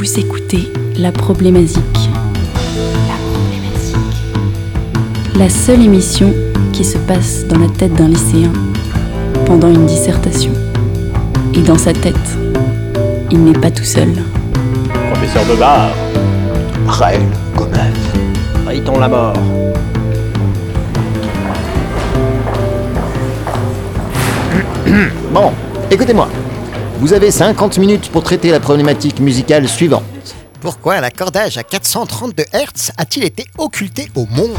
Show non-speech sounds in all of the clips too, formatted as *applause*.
Vous écoutez La Problématique. La Problématique. La seule émission qui se passe dans la tête d'un lycéen pendant une dissertation. Et dans sa tête, il n'est pas tout seul. Professeur de bar, Raël Gomez. Riton la mort. Bon, écoutez-moi. Vous avez 50 minutes pour traiter la problématique musicale suivante. Pourquoi l'accordage à 432 Hz a-t-il été occulté au monde?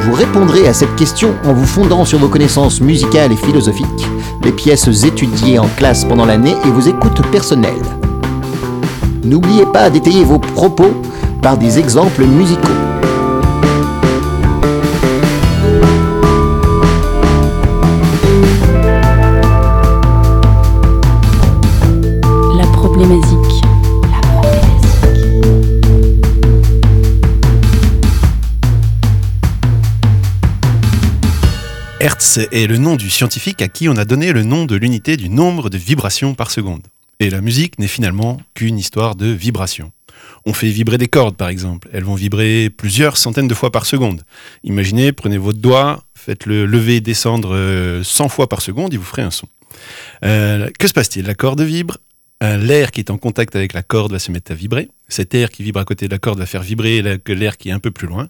Vous répondrez à cette question en vous fondant sur vos connaissances musicales et philosophiques, les pièces étudiées en classe pendant l'année et vos écoutes personnelles. N'oubliez pas d'étayer vos propos par des exemples musicaux. Est le nom du scientifique à qui on a donné le nom de l'unité du nombre de vibrations par seconde. Et la musique n'est finalement qu'une histoire de vibrations. On fait vibrer des cordes, par exemple. Elles vont vibrer plusieurs centaines de fois par seconde. Imaginez, prenez votre doigt, faites-le lever et descendre euh, 100 fois par seconde, il vous ferait un son. Euh, que se passe-t-il? La corde vibre, euh, l'air qui est en contact avec la corde va se mettre à vibrer. Cet air qui vibre à côté de la corde va faire vibrer l'air qui est un peu plus loin.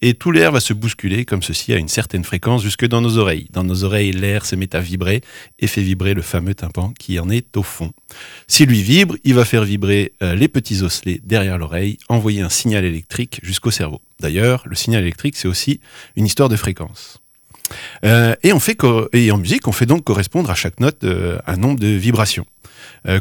Et tout l'air va se bousculer comme ceci à une certaine fréquence jusque dans nos oreilles. Dans nos oreilles, l'air se met à vibrer et fait vibrer le fameux tympan qui en est au fond. Si lui vibre, il va faire vibrer euh, les petits osselets derrière l'oreille, envoyer un signal électrique jusqu'au cerveau. D'ailleurs, le signal électrique, c'est aussi une histoire de fréquence. Euh, et, en musique, on fait donc correspondre à chaque note euh, un nombre de vibrations. Euh,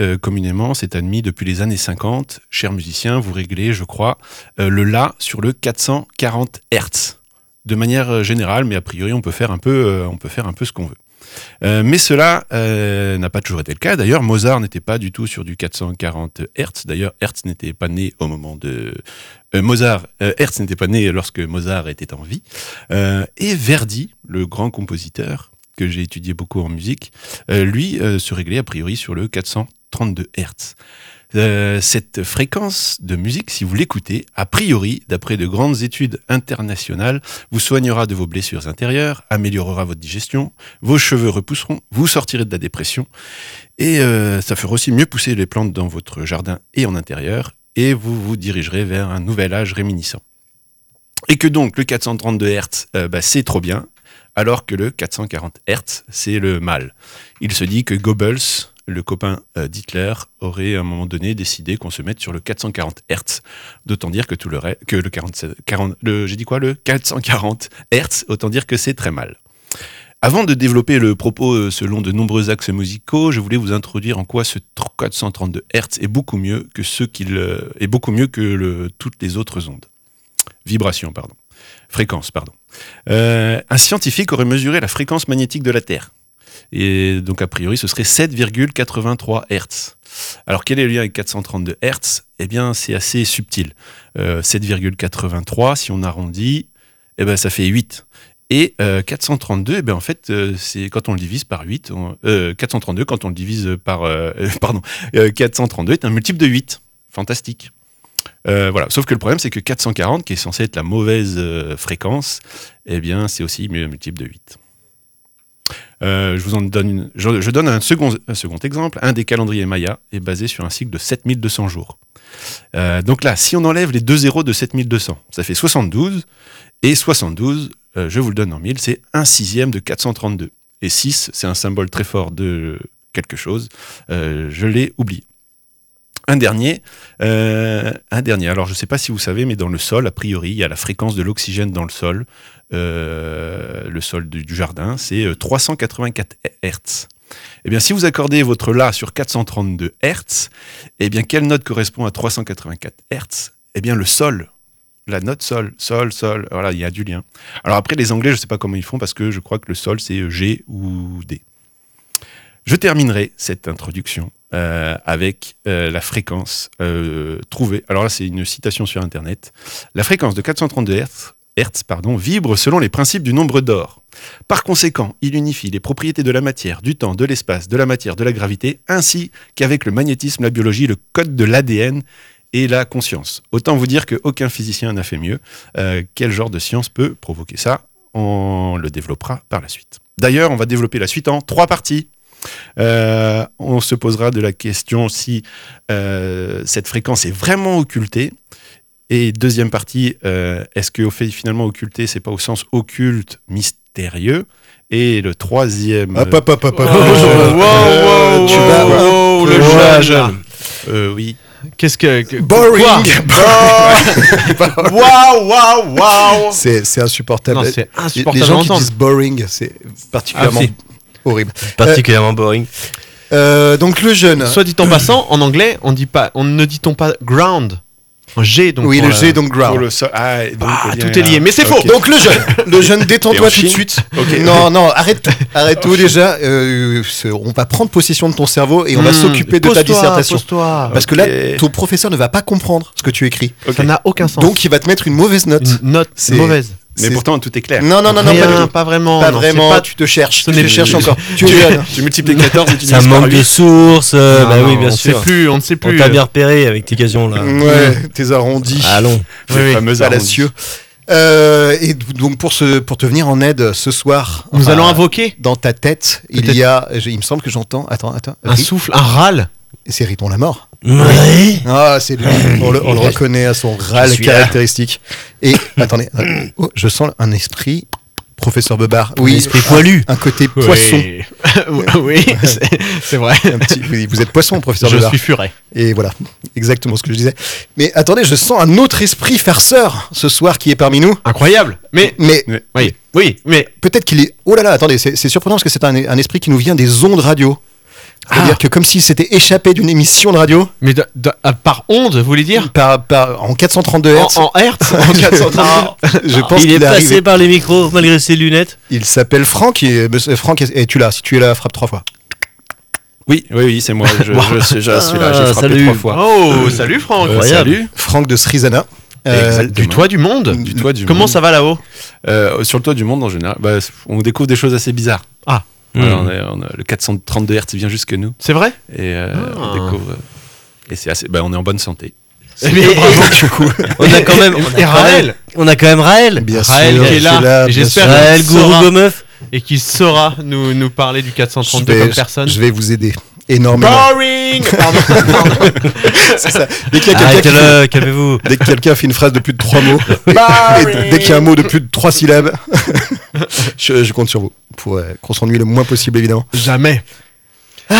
euh, communément, c'est admis depuis les années 50. Chers musiciens, vous réglez, je crois, euh, le La sur le 440 Hertz. De manière générale, mais a priori, on peut faire un peu, on peut faire un peu ce qu'on veut. Mais cela n'a pas toujours été le cas. D'ailleurs, Mozart n'était pas du tout sur du 440 Hertz. D'ailleurs, Hertz n'était pas né au moment de Mozart. Hertz n'était pas né lorsque Mozart était en vie. Et Verdi, le grand compositeur que j'ai étudié beaucoup en musique, euh, lui euh, se réglait a priori sur le 432 Hertz. Euh, cette fréquence de musique, si vous l'écoutez, a priori, d'après de grandes études internationales, vous soignera de vos blessures intérieures, améliorera votre digestion, vos cheveux repousseront, vous sortirez de la dépression, et ça fera aussi mieux pousser les plantes dans votre jardin et en intérieur, et vous vous dirigerez vers un nouvel âge réminiscent. Et que donc le 432 Hz, bah, c'est trop bien, alors que le 440 Hz, c'est le mal. Il se dit que Goebbels, le copain euh, d'Hitler, aurait à un moment donné décidé qu'on se mette sur le 440 Hz. D'autant dire que tout le reste, que le 47, 40, le, j'ai dit quoi, le 440 Hz, autant dire que c'est très mal. Avant de développer le propos euh, selon de nombreux axes musicaux, je voulais vous introduire en quoi ce 432 Hz est beaucoup mieux que ce qu'il euh, est beaucoup mieux que le- toutes les autres ondes. Vibration, pardon. Fréquence, pardon. Euh, un scientifique aurait mesuré la fréquence magnétique de la Terre. Et donc, a priori, ce serait 7,83 Hertz. Alors, quel est le lien avec 432 Hertz? Eh bien, c'est assez subtil. Euh, 7,83, si on arrondit, eh ben, ça fait 8. Et euh, 432, eh ben, en fait, euh, c'est quand on le divise par 8. on- euh, 432, quand on le divise par... euh, euh, *laughs* pardon. Euh, 432 est un multiple de 8. Fantastique. Euh, voilà. Sauf que le problème, c'est que 440, qui est censé être la mauvaise euh, fréquence, eh bien, c'est aussi un multiple de 8. Euh, je vous en donne, un second, exemple. Un des calendriers Maya est basé sur un cycle de 7200 jours. Donc là, si on enlève les deux zéros de 7200, ça fait 72. Et 72, euh, je vous le donne en 1000, c'est un sixième de 432. Et 6, c'est un symbole très fort de quelque chose. Je l'ai oublié. Un dernier, euh, un dernier. Alors, je ne sais pas si vous savez, mais dans le sol, a priori, il y a la fréquence de l'oxygène dans le sol. Euh, le sol du, du jardin, c'est euh, 384 Hertz. Eh bien, si vous accordez votre La sur 432 Hertz, eh bien, quelle note correspond à 384 Hertz? Eh bien, le sol. La note sol, sol, sol. Voilà, il y a du lien. Alors après, les Anglais, je ne sais pas comment ils font parce que je crois que le sol, c'est G ou D. Je terminerai cette introduction euh, avec euh, la fréquence euh, trouvée. Alors là, c'est une citation sur Internet. La fréquence de 432 Hz, vibre selon les principes du nombre d'or. Par conséquent, il unifie les propriétés de la matière, du temps, de l'espace, de la matière, de la gravité, ainsi qu'avec le magnétisme, la biologie, le code de l'ADN et la conscience. Autant vous dire qu'aucun physicien n'a fait mieux. Quel genre de science peut provoquer ça? On le développera par la suite. D'ailleurs, on va développer la suite en trois parties. Euh, on se posera de la question si euh, cette fréquence est vraiment occultée. Et deuxième partie, euh, est-ce que au fait finalement occulté, c'est pas au sens occulte, mystérieux? Et le troisième, Hop, hop, hop, hop, hop. Le jeune. euh, oui, Qu'est-ce que. que- Boring. quoi? *laughs* Waouh, waouh, waouh C'est insupportable. Non, insupportable Les gens qui disent boring, c'est particulièrement Ah. Horrible. Particulièrement boring. Euh, donc le jeune. Soit dit en passant, en anglais, on dit pas, on ne dit-on pas ground En G, donc. oui, le G, donc ground. le sol. Ah, donc, Ah, le tout est lié, mais c'est faux. Donc le jeune, le jeune, *laughs* détends-toi tout de suite. Ok. Non, non, arrête tout, *laughs* arrête tout déjà. Euh, on va prendre possession de ton cerveau et on va Hmm, s'occuper de ta dissertation. Parce que là, ton professeur ne va pas comprendre ce que tu écris. Ça n'a aucun sens. Donc il va te mettre une mauvaise note. une note C'est- mauvaise. Mais pourtant, tout est clair. Non, non, non, non, Rien, pas, vraiment. Pas non, vraiment. pas- Tu te cherches. ce Tu te cherches encore. *laughs* Tu es jeune. *laughs* Tu multiplies 14 et tu Ça manque de sources. euh, Non, bah oui, bien on sûr. sait plus, on ne sait On plus. t'a bien repéré avec tes questions là. Ouais, tes arrondis. Allons. Les oui, fameux fallacieux. Euh, et donc pour ce pour te venir en aide ce soir, Nous enfin, allons invoquer dans ta tête, il y a, il me semble que j'entends. Attends, attends. un souffle, un râle. C'est Riton la mort. Ouais. Ah, c'est lui. On le, on le reconnaît à son râle caractéristique. Et attendez. Oh, je sens un esprit, professeur Bebard. Oui, esprit poilu. Un côté poisson. Oui, *laughs* oui, c'est- vrai. Un petit- oui, vous êtes poisson, professeur Je Bebard. suis furet. Et voilà, exactement ce que je disais. Mais attendez, je sens un autre esprit farceur ce soir qui est parmi nous. Incroyable. Mais Mais oui, oui, mais peut-être qu'il est. Oh là là, attendez, c'est c'est surprenant parce que c'est un, un esprit qui nous vient des ondes radio. C'est-à-dire Ah. que comme s'il s'était échappé d'une émission de radio mais de- de- à- par onde, vous voulez dire par, par- en 432 en, Hz. en hertz en 430 *laughs* je pense Il est qu'il est passé arrivé. par les micros malgré ses lunettes. Il s'appelle Franck. Et, monsieur- Franck, es-tu là? Si tu es là, frappe trois fois. Oui, oui, oui, c'est moi. Je, je, *laughs* je, je suis là. Ah, J'ai frappé salut. trois fois. Oh, salut Franck. Euh, Incroyable. salut. Franck de Srizana. Euh. Du toit du monde. Du toit du Comment monde. ça va là-haut? Euh, Sur le toit du monde en général, bah, on découvre des choses assez bizarres. Ah. Voilà, Hmm. on est- on a- le 432 Hz vient jusque nous C'est vrai et euh, Ah. on découvre. euh, Et c'est assez. Bah, on est en bonne santé. *laughs* Eh bien, bravo. *laughs* On a quand même. On a, Et quand même, Raël on a quand même Raël. Bien Raël sûr, qui est là, suis j'espère-. Raël, gourou gomeuf. et qui saura nous, nous parler du Je 432 vais, comme personne. je vais vous aider énormément. Boring *laughs* Pardon, pardon. C'est ça. Dès qu'il y a quelqu'un qui fait- calmez-vous. Dès que quelqu'un fait une phrase de plus de trois mots, et, et dès qu'il y a un mot de plus de trois syllabes, *laughs* je, je compte sur vous pour euh, qu'on s'ennuie le moins possible, évidemment. Jamais. Ah,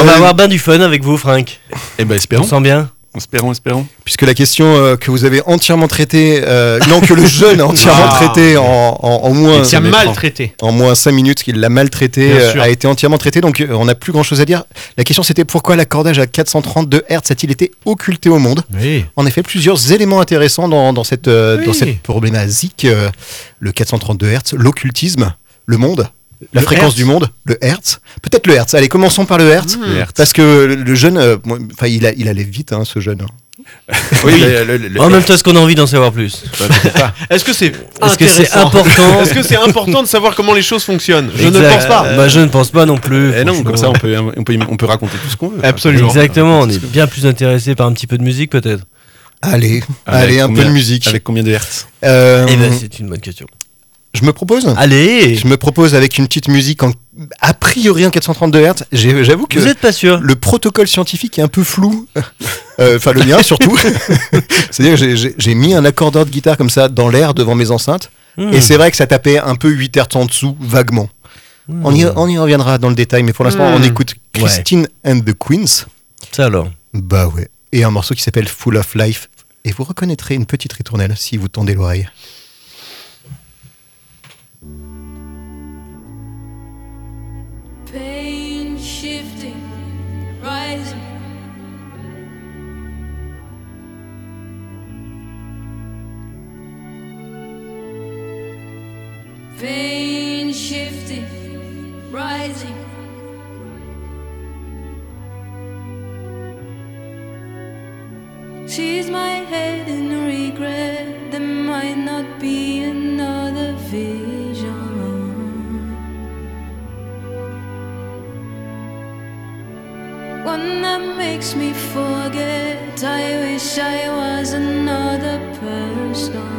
On va euh, avoir bien du fun avec vous, Franck. Eh ben, On espérons. sent bien. Espérons, espérons. Puisque la question euh, que vous avez entièrement traitée, euh, non, que le jeune a entièrement Ah. traitée en, en, en moins, a met maltraité. en moins 5 minutes, qu'il l'a maltraité, Bien euh, a été entièrement traité, donc euh, on n'a plus grand chose à dire. La question c'était pourquoi l'accordage à 432 Hz a-t-il été occulté au monde? Oui. En effet, plusieurs éléments intéressants dans, dans cette, euh, Oui. dans cette problématique. euh, le 432 Hz, l'occultisme, le monde, la Le fréquence Hertz. du monde, le Hertz. Peut-être le Hertz. Allez, commençons par le Hertz. Hmm. Le Hertz. Parce que le, jeune, euh, enfin, il, a, il allait vite, hein, ce jeune. Oui, le- le- le- En même temps, est-ce qu'on a envie d'en savoir plus Bah. *laughs* Est-ce que c'est Est-ce que c'est intéressant important *laughs* Est-ce que c'est important de savoir comment les choses fonctionnent? Je ne pense pas. Bah, je ne pense pas non plus. Eh non, comme ça, on peut, on, peut, on peut raconter tout ce qu'on veut. Absolument. Exactement, on est bien plus intéressé par un petit peu de musique peut-être. Allez, Avec allez, un peu de musique. Avec combien de Hertz? Euh, Eh ben, c'est une bonne question. Je me propose. Allez Je me propose avec une petite musique en a priori en 432 Hz. J'avoue que Vous êtes pas sûr le protocole scientifique est un peu flou. *laughs* Euh, Enfin, le mien surtout. *laughs* C'est-à-dire que j'ai- mis un accordeur de guitare comme ça dans l'air devant mes enceintes. Hmm. Et c'est vrai que ça tapait un peu 8 Hz en dessous, vaguement. On, y, on y reviendra dans le détail, mais pour l'instant, Hmm. on écoute Ouais. Christine and the Queens. Ça alors. Bah ouais. Et un morceau qui s'appelle Full of Life. Et vous reconnaîtrez une petite ritournelle si vous tendez l'oreille. Pain shifting, rising. She's my head in regret. There might not be another vision. One that makes me forget. I wish I was another person.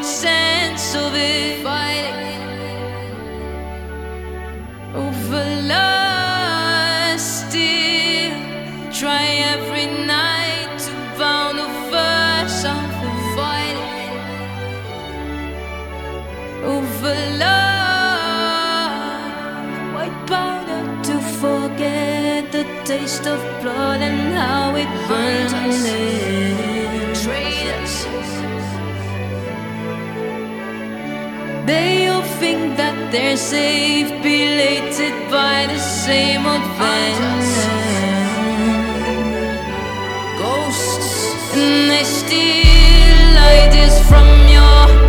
Make sense of it. Fighting over lust, still try every night to find bound over something. Fighting over love, white powder to forget the taste of blood and how it burns They all think that they're safe, belated by the same old venom. Ghosts, and they steal ideas from your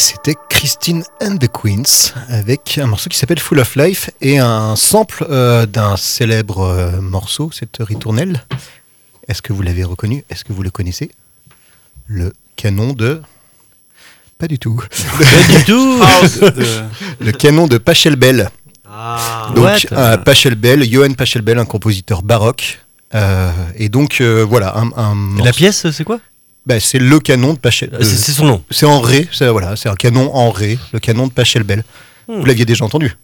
c'était Christine and the Queens avec un morceau qui s'appelle Full of Life et un sample euh, d'un célèbre euh, morceau, cette ritournelle. Est-ce que vous l'avez reconnu? Est-ce que vous le connaissez? Le canon de. Pas du tout. Pas du *laughs* tout Le canon de Pachelbel. Ah. Donc, euh, Pachelbel, Johann Pachelbel, un compositeur baroque. Euh, et donc, euh, voilà, un, un La pièce, c'est quoi? Bah, c'est le canon de Pachel. Euh, C'est son nom. C'est en ré, c'est voilà, c'est un canon en ré, le canon de Pachelbel. Hmm. Vous l'aviez déjà entendu?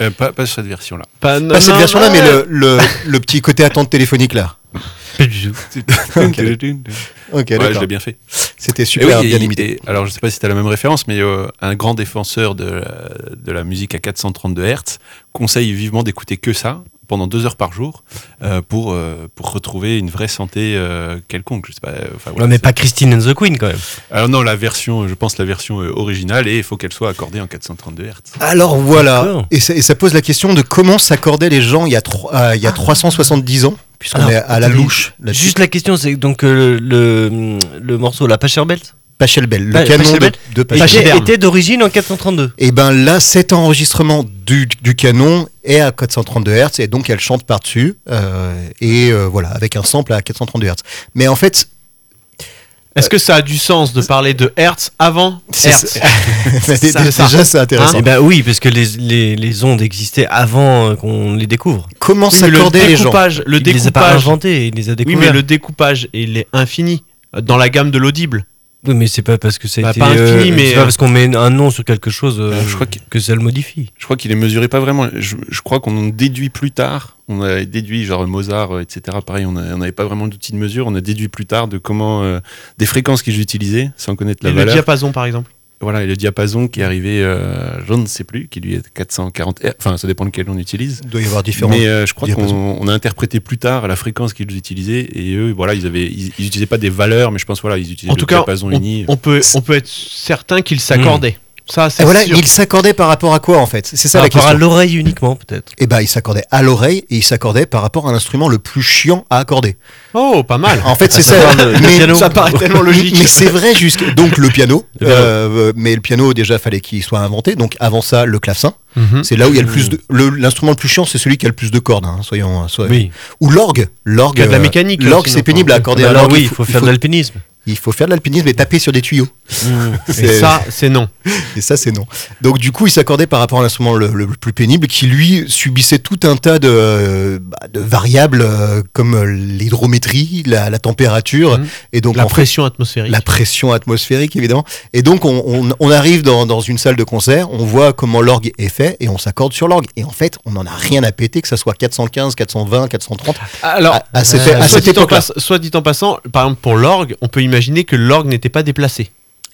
Euh, pas, pas cette version-là. Pas, Pas cette version-là, mais le, le, le petit côté attente téléphonique là. *laughs* Pas du tout. *laughs* Ok, ouais, je d'accord. l'ai bien fait. C'était super oui, bien et- imité. et- alors, je sais pas si tu as la même référence, mais euh, un grand défenseur de la, de la musique à 432 Hz conseille vivement d'écouter que ça pendant deux heures par jour euh, pour, euh, pour retrouver une vraie santé euh, quelconque. Je sais pas, enfin, voilà, Non, mais pas Christine and the Queen quand même. Alors non, la version, je pense la version originale et il faut qu'elle soit accordée en 432 Hz. Alors voilà, et ça, et ça pose la question de comment s'accordaient les gens il y a, tro- euh, il y a 370 ans, puisqu'on est à la louche. Juste la question, c'est donc euh, le, le morceau, la Pachelbel Pachelbel, le Pa- canon Pachelbel. de, Pachelbel. était d'origine en 432. Et ben là, cet enregistrement du, du canon est à 432 Hz et donc elle chante par-dessus euh, et euh, voilà avec un sample à 432 Hz. Mais en fait, Est-ce que ça a du sens de parler de Hertz avant c'est Hertz ça. *laughs* déjà c'est intéressant. Eh ben oui, parce que les, les, les ondes existaient avant euh, qu'on les découvre. Comment Oui, mais le s'accordaient les gens découpage, le il les a pas découpage, inventés, il les a oui, découverts. mais le découpage, il est infini euh, dans la gamme de l'audible. Oui, mais c'est pas parce que ça a Bah, été, pas infini, euh, mais, c'est pas euh, parce qu'on met un nom sur quelque chose euh, je crois que- que ça le modifie. Je crois qu'il est mesuré pas vraiment. Je, je crois qu'on en déduit plus tard. On a déduit, genre Mozart, euh, etc. Pareil, on n'avait pas vraiment d'outil de mesure. On a déduit plus tard de comment. euh, des fréquences qu'ils utilisaient sans connaître la Et le valeur. diapason, par exemple. Voilà, et le diapason qui est arrivé, euh, je ne sais plus, qui lui est 440 Hz. Enfin, ça dépend lequel on utilise. Il doit y avoir différents. Mais euh, je crois qu'on a interprété plus tard la fréquence qu'ils utilisaient et eux, voilà, ils avaient, ils, ils utilisaient pas des valeurs, mais je pense voilà, ils utilisaient En le tout cas, diapason on, uni. on peut, on peut être certain qu'ils s'accordaient. Ça, Et c'est voilà, sûr. ils s'accordaient par rapport à quoi en fait? C'est ça Par la rapport à question. l'oreille uniquement, peut-être. Et ben ils s'accordaient à l'oreille et ils s'accordaient par rapport à l'instrument le plus chiant à accorder. Oh, pas mal. En fait, c'est ça. le- mais piano. Ça paraît tellement logique. Mais c'est vrai jusqu'à donc le piano. Le piano. Euh, mais le piano déjà fallait qu'il soit inventé. Donc avant ça le clavecin. Mhm. C'est là où il y a le plus de le- l'instrument le plus chiant, c'est celui qui a le plus de cordes. hein, soyons, soyons- Oui. Ou l'orgue. L'orgue. Il y a de la euh, mécanique, L'orgue c'est pénible à accorder. Bah alors orgue, oui, il faut faire de l'alpinisme. Il faut faire de l'alpinisme et taper sur des tuyaux. *laughs* Et C'est- ça, c'est non. Et ça, c'est non. Donc, du coup, il s'accordait par rapport à l'instrument le, le plus pénible, qui lui subissait tout un tas de, bah, de variables euh, comme euh, l'hydrométrie, la, la température, Mhm. et donc La fait, pression atmosphérique. la pression atmosphérique, évidemment. Et donc, on, on- on arrive dans, dans une salle de concert, on voit comment l'orgue est fait, et on s'accorde sur l'orgue. Et en fait, on n'en a rien à péter, que ça soit 415, 420, 430. Alors, à, à cette, euh, à cette époque-là. soit dit en passant, par exemple pour l'orgue, on peut imaginer que l'orgue n'était pas déplacé.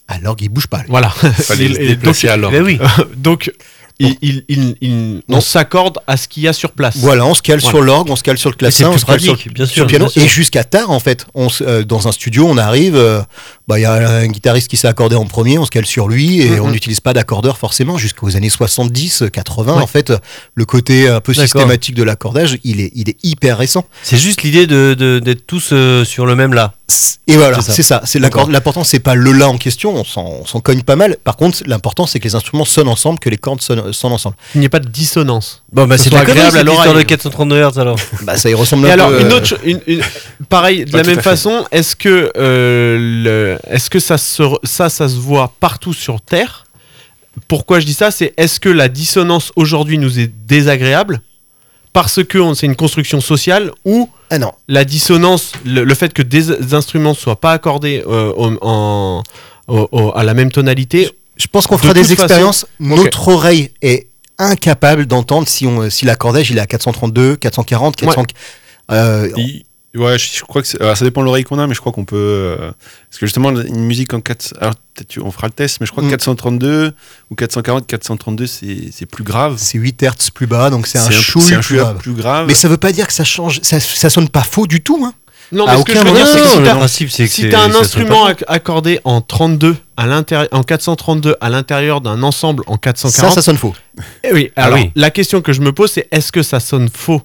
Ah, l'orgue, il bouge pas. lui. Voilà. Fallait Et- se et déplacer donc, à l'orgue. Eh oui. *laughs* donc, il, il- il- il- on s'accorde à ce qu'il y a sur place. Voilà, on se cale Voilà. sur l'orgue, on se cale sur le clavecin, on se cale sur, le piano. bien sûr. Et jusqu'à tard, en fait, on euh, dans un studio, on arrive, euh, bah, il y a un guitariste qui s'est accordé en premier, on se cale sur lui, et Mhm. on n'utilise pas d'accordeur forcément jusqu'aux années 70, 80. Ouais. En fait, le côté un peu systématique de l'accordage, il est, il est hyper récent. C'est juste l'idée de- d'être tous euh, sur le même là. Et voilà, C'est ça. c'est. L'important, c'est pas le la en question, on s'en on s'en cogne pas mal. Par contre, l'important, c'est que les instruments sonnent ensemble, que les cordes sonnent, sonnent ensemble. Il n'y a pas de dissonance. Bon, bah c'est agréable à l'histoire de l'oreille. 432 Hz alors. *laughs* Bah, ça y ressemble Et un alors, peu. une euh, autre, une- une- pareil, de la même façon, est-ce que, euh, le- est-ce que ça, se, ça, ça se voit partout sur Terre? Pourquoi je dis ça? C'est est-ce que la dissonance aujourd'hui nous est désagréable? Parce que c'est une construction sociale ou Ah non. la dissonance, le, le fait que des instruments ne soient pas accordés euh, au- en- au- au- à la même tonalité, Je pense qu'on De fera des façon- expériences. Notre oreille est incapable d'entendre si, on, si l'accordage il est à 432, 440, 400. Euh, Il- Ouais, je, crois que alors, ça dépend de l'oreille qu'on a, mais je crois qu'on peut. euh, parce que justement, une musique en 4. Alors, peut-être on fera le test, mais je crois que Mm. 432 ou 440, 432, c'est plus grave. c'est 8 Hertz plus bas, donc c'est un un plus grave. plus grave. Mais ça veut pas dire que ça change, ça, ça sonne pas faux du tout. Hein. Non, À mais ce que je aucun veux dire, c'est que si t'as- principe c'est que si un ça instrument accordé en 32 à l'intérieur, en 432 à l'intérieur d'un ensemble en Ça, 440, ça sonne faux. Eh oui, Ah alors oui. la question que je me pose, c'est est-ce que ça sonne faux?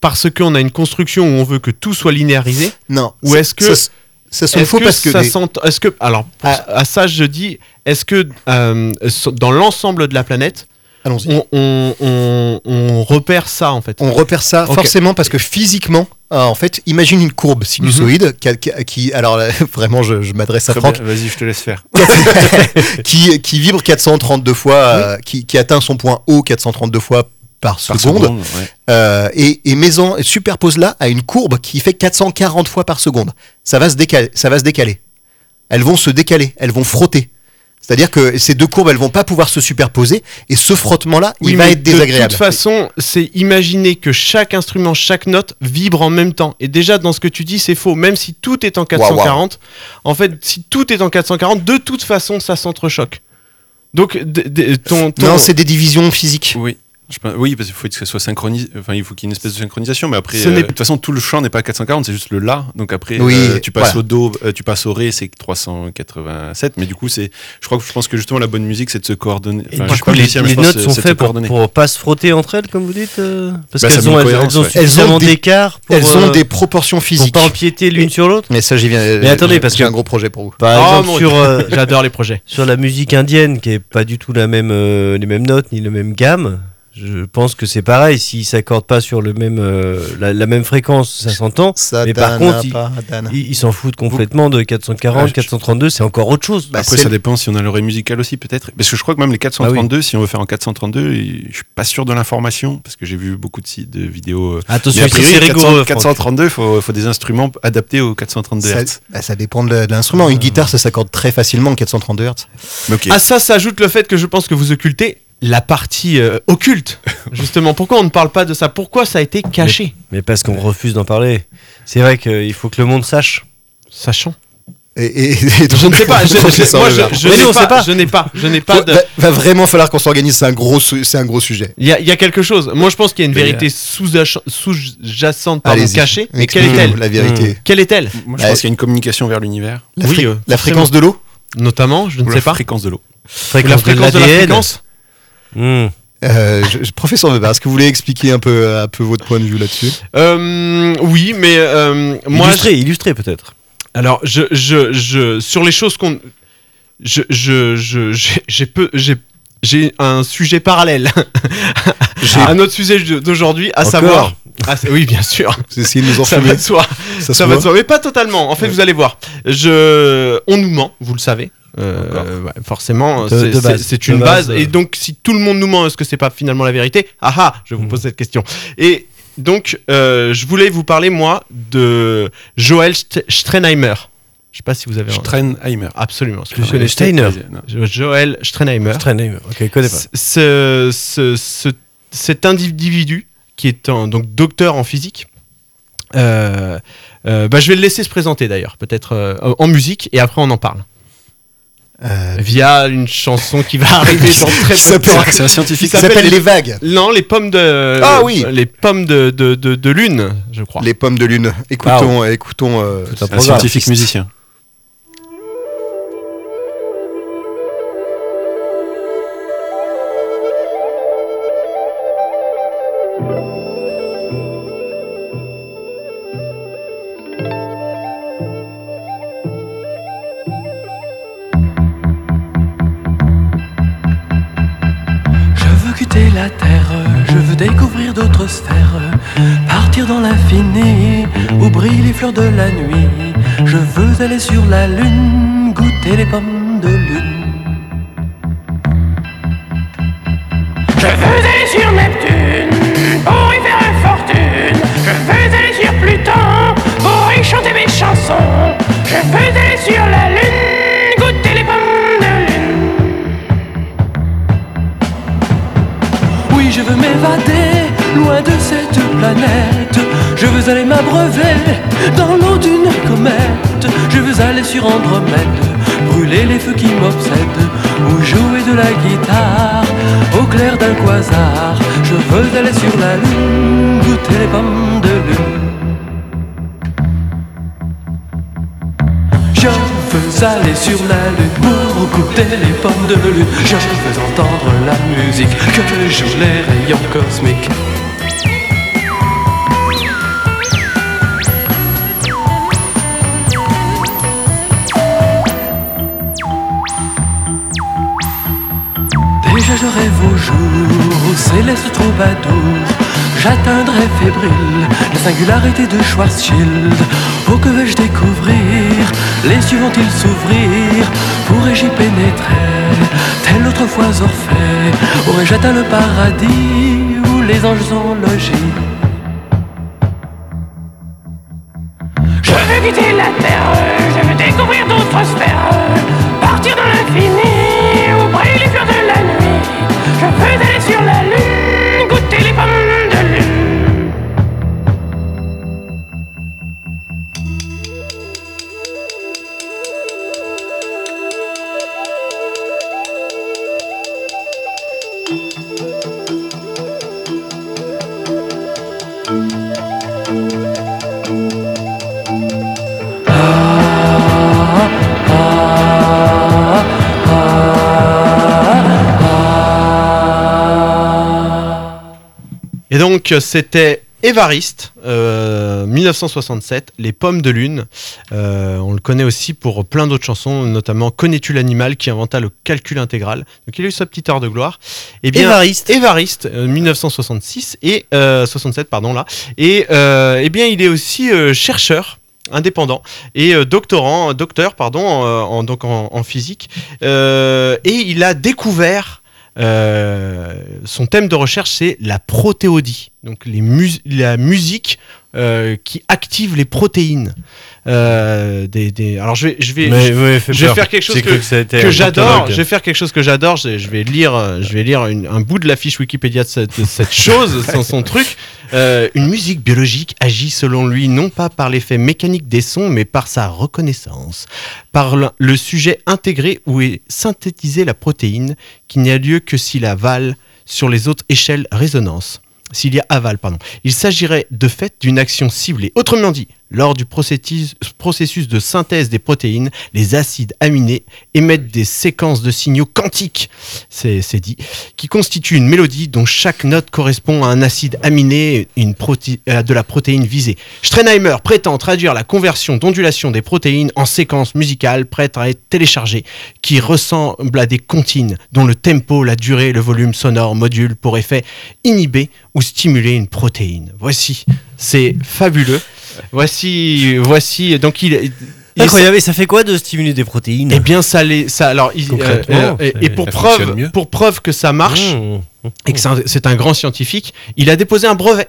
Parce qu'on a une construction où on veut que tout soit linéarisé? Non. Ou ça- est-ce que- ça, ça sonne Est-ce faux que parce que ça les- s'entend- Est-ce que alors pour- Ah. à ça je dis, est-ce que euh, dans l'ensemble de la planète. On, on- on- on repère ça en fait On repère ça forcément parce que physiquement, euh, en fait, imagine une courbe sinusoïde qui, a- qui alors là, *laughs* vraiment, je, je m'adresse à Très Franck, Vas-y, je te laisse faire. *laughs* qui, qui vibre 432 fois, euh, qui, qui atteint son point haut 432 fois par, Par seconde, ouais. euh, et, superpose là à une courbe qui fait 440 fois par seconde. Ça va se décaler. Ça va se décaler. Elles vont se décaler. Elles vont frotter. C'est-à-dire que ces deux courbes, elles vont pas pouvoir se superposer, et ce frottement-là, Oui, il va être désagréable. De toute façon, c'est imaginer que chaque instrument, chaque note vibre en même temps. Et déjà, dans ce que tu dis, c'est faux. Même si tout est en 440, en fait, si tout est en 440, de toute façon, ça s'entrechoque. Donc, ton- Non, c'est des divisions physiques. Oui. Je pense- oui, parce qu'il faut que ce soit synchronisé. Enfin, il faut qu'il y ait une espèce de synchronisation. Mais après, euh, de toute façon, tout le chant n'est pas 440, c'est juste le la. Donc après, Oui, euh, tu passes voilà. au do, euh, tu passes au ré, c'est 387. Mais du coup, c'est. Je crois que je pense que justement la bonne musique, c'est de se coordonner. Et Enfin, du coup, les, pense notes sont faites pour, pour pas se frotter entre elles, comme vous dites euh, Parce Bah, qu'elles ont, elles, elles ont ouais. Elles ont suffisamment des- d'écart pour, Elles ont des proportions pour physiques. pas empiéter l'une sur l'autre. Mais ça, j'y viens. Mais attendez, j'ai- parce j'ai que- un gros projet pour vous. Par exemple, mon sur, *laughs* J'adore les projets. sur la musique indienne, qui est pas du tout la même, les mêmes notes ni la même gamme, je pense que c'est pareil. S'ils s'accordent pas sur le même, euh, la, la même fréquence, ça s'entend. Ça, Mais par contre. Ils s'en foutent complètement de 440, Ah, je- 432, c'est encore autre chose. Bah, Après, ça dépend si on a l'oreille musicale aussi, peut-être. Parce que je crois que même les 432, si on veut faire en 432, il- je suis pas sûr de l'information, parce que j'ai vu beaucoup de sites, de vidéos. euh, Attention, c'est 400 rigoureux. Franck. 432, il faut, faut des instruments adaptés aux 432 ça, Hz. bah, ça dépend de, de l'instrument. Une guitare, ça s'accorde très facilement en 432 Hz. Mais ok. À ça s'ajoute le fait que je pense que vous occultez la partie euh, occulte. *laughs* Justement, pourquoi on ne parle pas de ça? Pourquoi ça a été caché? Mais parce qu'on refuse d'en parler. C'est vrai qu'il faut que le monde sache. Sachant. Et, et- et Je ne sais pas. je- *laughs* je- moi, je, je n'ai pas. Je n'ai pas. Je n'ai pas Va, de. va- va vraiment falloir qu'on s'organise. C'est un gros, c'est un gros sujet. Il y, a- il y a quelque chose. Moi, je pense qu'il y a une vérité sous-jacente, sous-jacente, Allez-y. cachée. Mais quelle est-elle? La vérité. Quelle est-elle? Moi, je Bah, pense qu'il y a une communication vers l'univers. La, Oui, euh, la fréquence de l'eau Notamment, je ne Ou sais la pas. fréquence de l'eau. Fréquence, la fréquence de, la l'ADN. Hmm. Euh, je- je- Professeur Weber, est-ce que vous voulez expliquer un peu, un peu votre point de vue là-dessus? Euh, oui, mais euh, moi, illustré, illustré peut-être. Alors, je, je, je, sur les choses qu'on. Je, je, je, j'ai- j'ai peu. J'ai, j'ai un sujet parallèle. *laughs* J'ai un autre sujet d'aujourd'hui, à Encore savoir. Ah, oui, bien sûr. Vous essayez de nous Ça va de soi. Ça, va de soi. Mais pas totalement. En fait, vous allez voir. Je, on nous ment, vous le savez. Euh, ouais, forcément, c'est- De une base, base. euh. Et donc, si tout le monde nous ment, est-ce que c'est pas finalement la vérité? Ah ah, je vous Mhm. pose cette question. Et donc, euh, je voulais vous parler, moi, de Joël St- Strenheimer. Je sais pas si vous avez. Strenheimer. Absolument. Euh, connaissez- Steiner. Joël Strenheimer. Strenheimer. Ok, je connais pas. Ce, ce- ce- cet individu qui est un, donc docteur en physique. euh, bah, je vais le laisser se présenter d'ailleurs, peut-être en musique, et après on en parle. Euh, Via une chanson qui va *laughs* arriver dans très peu de s'appelle- temps. C'est un scientifique. Ça s'appelle les vagues. Non, les pommes de. Ah oui. Les pommes de, de, de, de lune, je crois. Les pommes de lune. Écoutons, écoutons. euh, un scientifique musicien. Partir dans l'infini où brillent les fleurs de la nuit. Je veux aller sur la lune, goûter les pommes de lune. Je veux aller sur Neptune pour y faire fortune. Je veux aller sur Pluton pour y chanter mes chansons. Je veux aller sur la lune, goûter les pommes de lune. Oui, je veux m'évader loin de cette planète. Je veux aller m'abreuver dans l'eau d'une comète. Je veux aller sur Andromède, brûler les feux qui m'obsèdent, ou jouer de la guitare au clair d'un quasar. Je veux aller sur la lune, goûter les pommes de lune. Je veux aller sur la lune pour goûter les pommes de lune. Je veux entendre la musique que jouent les rayons cosmiques. Je rêve au jour où céleste troubadour. J'atteindrai fébrile la singularité de Schwarzschild. Oh que vais-je découvrir Les cieux vont-ils s'ouvrir? Pourrais-je y pénétrer Tel autrefois Orphée. Aurais-je atteint le paradis Où les anges sont logés Je veux quitter la terre, je veux découvrir d'autres sphères, partir dans l'infini, donc euh, c'était Évariste, euh, 1967, Les Pommes de Lune. Euh, on le connaît aussi pour plein d'autres chansons, notamment Connais-tu l'animal qui inventa le calcul intégral. Donc il a eu sa petite heure de gloire. Et bien, Évariste. Évariste, euh, 1966 et euh, 67 pardon là. Et euh, eh bien il est aussi euh, chercheur indépendant et euh, doctorant, docteur pardon, euh, en, donc en, en physique. Euh, et il a découvert euh, son thème de recherche, c'est la protéodie, donc la musique euh, qui active les protéines. Euh, des, des- Alors je vais, je vais, Mais- je- ouais, fait je vais faire quelque chose que, j'adore. Je vais faire quelque chose que j'adore. Je, je vais lire, je vais lire une- un bout de la fiche Wikipédia de cette, de cette chose, *laughs* son, son truc. Euh, une musique biologique agit selon lui non pas par l'effet mécanique des sons, mais par sa reconnaissance, par le, le sujet intégré où est synthétisée la protéine, qui n'a lieu que s'il avale sur les autres échelles résonance. S'il y a aval, pardon. Il s'agirait de fait d'une action ciblée. Autrement dit, lors du processus, de synthèse des protéines, les acides aminés émettent des séquences de signaux quantiques, c'est dit, qui constituent une mélodie dont chaque note correspond à un acide aminé une euh, de la protéine visée. Strenheimer prétend traduire la conversion d'ondulation des protéines en séquences musicales prêtes à être téléchargées, qui ressemblent à des comptines dont le tempo, la durée, le volume sonore modulent pour effet inhiber ou stimuler une protéine. Voici, c'est fabuleux. Voici, voici, donc il, il- Incroyable. Et ça fait quoi de stimuler des protéines eh bien, ça les, ça, alors, il- Concrètement, euh, euh, et, et pour preuve, mieux. pour preuve que ça marche Mmh. et que c'est un, grand scientifique, il a déposé un brevet.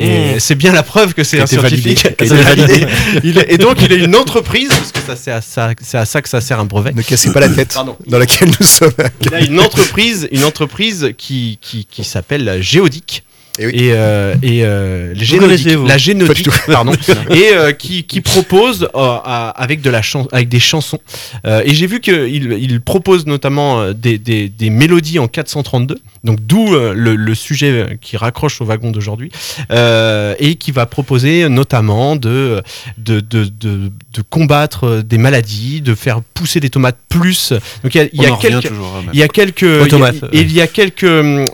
Et Mmh. c'est bien la preuve que c'est un scientifique. Validé. *laughs* Il est- et donc il a une entreprise, parce que ça, c'est, à ça, c'est à ça que ça sert un brevet. Ne cassez pas la tête Pardon. dans laquelle nous sommes. Il a une entreprise, une entreprise qui, qui, qui s'appelle Géodic. Eh oui. Et, euh, et euh, la génodique, pardon, *laughs* et euh, qui, qui propose euh, à- avec de la chan- avec des chansons. Euh, et j'ai vu qu'il il propose notamment euh, des, des, des mélodies en 432, donc d'où euh, le, le sujet qui raccroche au wagon d'aujourd'hui, euh, et qui va proposer notamment de de, de, de, de combattre des maladies, de faire pousser des tomates plus. Donc il y a, il y On a quelques hein, il y a quelques, il y a- ouais. et il y a quelques,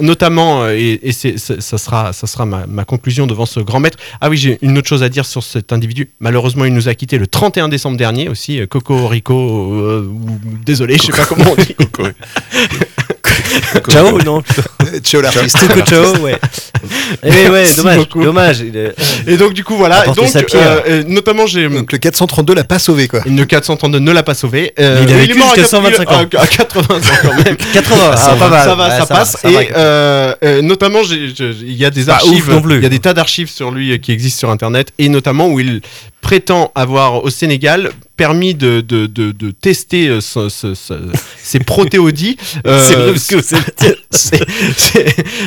notamment, euh, et, et c'est, c'est- ça sera, ça sera ma, ma conclusion devant ce grand maître. Ah oui, j'ai une autre chose à dire sur cet individu. Malheureusement, il nous a quitté le 31 décembre dernier aussi. euh, Coco Rico, euh, ou- désolé, je sais pas *laughs* comment on dit. *laughs* Ciao, non. *laughs* Ciao l'artiste. Coco ciao, ouais. *laughs* Eh ouais, dommage, beaucoup. dommage. Et donc du coup voilà. Donc euh, euh, notamment j'ai. Donc le 432 l'a pas sauvé quoi. Le 432 ne l'a pas sauvé. Euh, Il a oui, vécu est mort à jusqu'à 4- 125 ans. À, à 80 ans quand même. *laughs* 80, ça ah, va, pas mal. ça va, Ouais, ça ça passe. va, ça et euh, euh, notamment, il y a des archives, il y a des tas d'archives sur lui euh, qui existent sur Internet, et notamment où il prétend avoir au Sénégal permis de, de, de, de tester euh, ce- ce- ce- ces protéodies *laughs* euh, *laughs*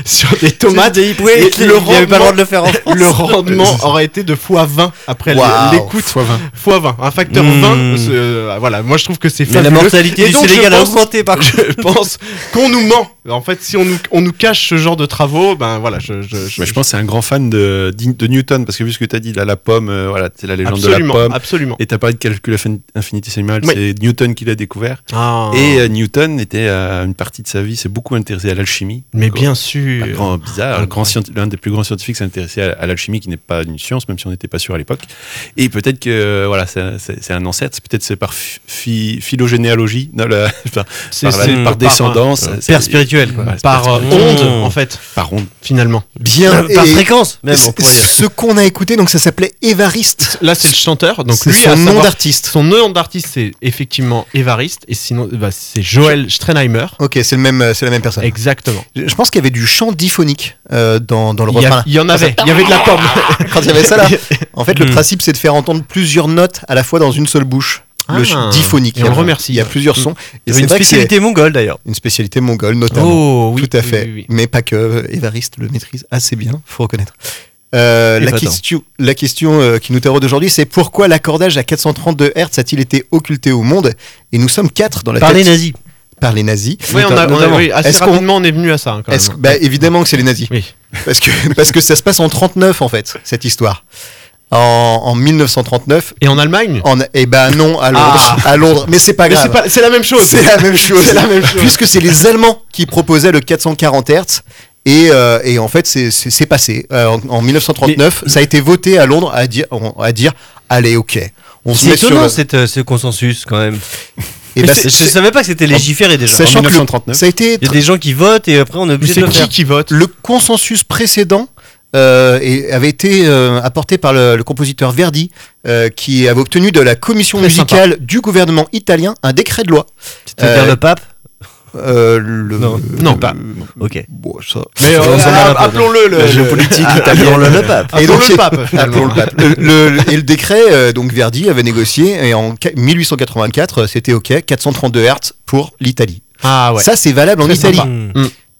sur des tomates. Ouais, Et il le avait pas le droit rendement- de le faire en. Le rendement *laughs* aurait été de x20 après Waouh. l'écoute. x20. x20. Un facteur Mmh. 20. c'est, euh, voilà, moi je trouve que c'est Mais la fabuleux. mortalité Et du donc, Sénégal a pense- augmenté par contre. je pense qu'on nous ment. En fait, si on nous, on nous cache ce genre de travaux, ben voilà, je, je, je- Mais je pense que c'est un grand fan de, de Newton, parce que vu ce que tu as dit, là, la pomme, euh, voilà, c'est la légende absolument, de la pomme. absolument. Et tu as parlé de calcul infin- infinitésimal, Oui. c'est Newton qui l'a découvert. Ah. Et euh, Newton était à une partie de sa vie, s'est beaucoup intéressé à l'alchimie. mais bien un sûr. grand, bizarre, un grand scient- l'un des plus grands scientifiques s'est intéressé à, à l'alchimie, qui n'est pas une science, même si on n'était pas sûr à l'époque. Et peut-être que euh, voilà, c'est- un ancêtre, peut-être c'est par phylogénéalogie, non, la- *laughs* par, C'est- par, la- par par- descendance, euh, c'est- père spirituel, quoi. Ouais, c'est Par père euh, spirituel. onde, Mmh. en fait, par onde. finalement. Bien. Par fréquence, même, on pourrait dire. ce qu'on a écouté, donc ça s'appelait Évariste. Là, c'est le chanteur. Donc lui, son nom d'artiste. Son nom d'artiste, c'est effectivement Évariste. Et sinon, bah, c'est Joël Strenheimer. Ok, c'est le même, c'est la même personne. Exactement. Je je pense qu'il y avait du chant diphonique euh, dans, dans le refrain. il y en avait. Il y avait de la pomme. *laughs* *laughs* Quand il y avait ça là, *laughs* en fait, le Hmm. principe c'est de faire entendre plusieurs notes à la fois dans une seule bouche. Le Ah. diphonique. Et on le remercie. Il y a plusieurs sons. Et c'est avait une spécialité mongole d'ailleurs. une spécialité mongole notamment. Oh, oui. Tout à oui, fait. oui, oui. Mais pas que. Évariste le maîtrise assez bien, faut reconnaître. Euh, la, question, la question euh, qui nous taraude aujourd'hui, c'est pourquoi l'accordage à 432 Hz a-t-il été occulté au monde Et nous sommes quatre dans la Par tête les nazis. par les nazis. Oui, on a, on a- oui, assez Est-ce qu'on- rapidement, on est venu à ça. hein, quand Est-ce- même. bah, évidemment que c'est les nazis. Oui. Parce que, *laughs* parce que ça se passe en 39 en fait, cette histoire. En, en 1939. Et en Allemagne? En, eh ben non, à Londres. Ah. À Londres. Mais c'est pas grave. c'est la même chose. C'est la même chose. *laughs* C'est la même chose. Puisque c'est les Allemands qui proposaient le 440 Hz Et, euh, et en fait, c'est- passé. Euh, en, en 1939, ça a été voté à Londres à dire, à dire allez, ok. On se C'est sur étonnant le- cette, euh, ce consensus quand même. *laughs* Et bah, je c'est- savais pas que c'était légiféré déjà. Sachant que le- ça a été Il y a des gens qui votent et après on est obligé de le faire. vote? Le consensus précédent euh, et avait été euh, apporté par le, le compositeur Verdi, euh, qui avait obtenu de la commission Très musicale du gouvernement italien un décret de loi. C'est-à-dire Euh, le pape? Euh, le- Non. Non, pas. Ok. Bon, ça- Mais euh, appelons-le le, La le- géopolitique *laughs* italienne. *laughs* Appelons-le le pape. Et appelons-le donc, le pape. finalement. Appelons le pape. Le- le- et le décret, euh, donc Verdi avait négocié, et en qua- 1884, euh, c'était OK, 432 Hertz pour l'Italie. Ah ouais. Ça, c'est valable en Italie.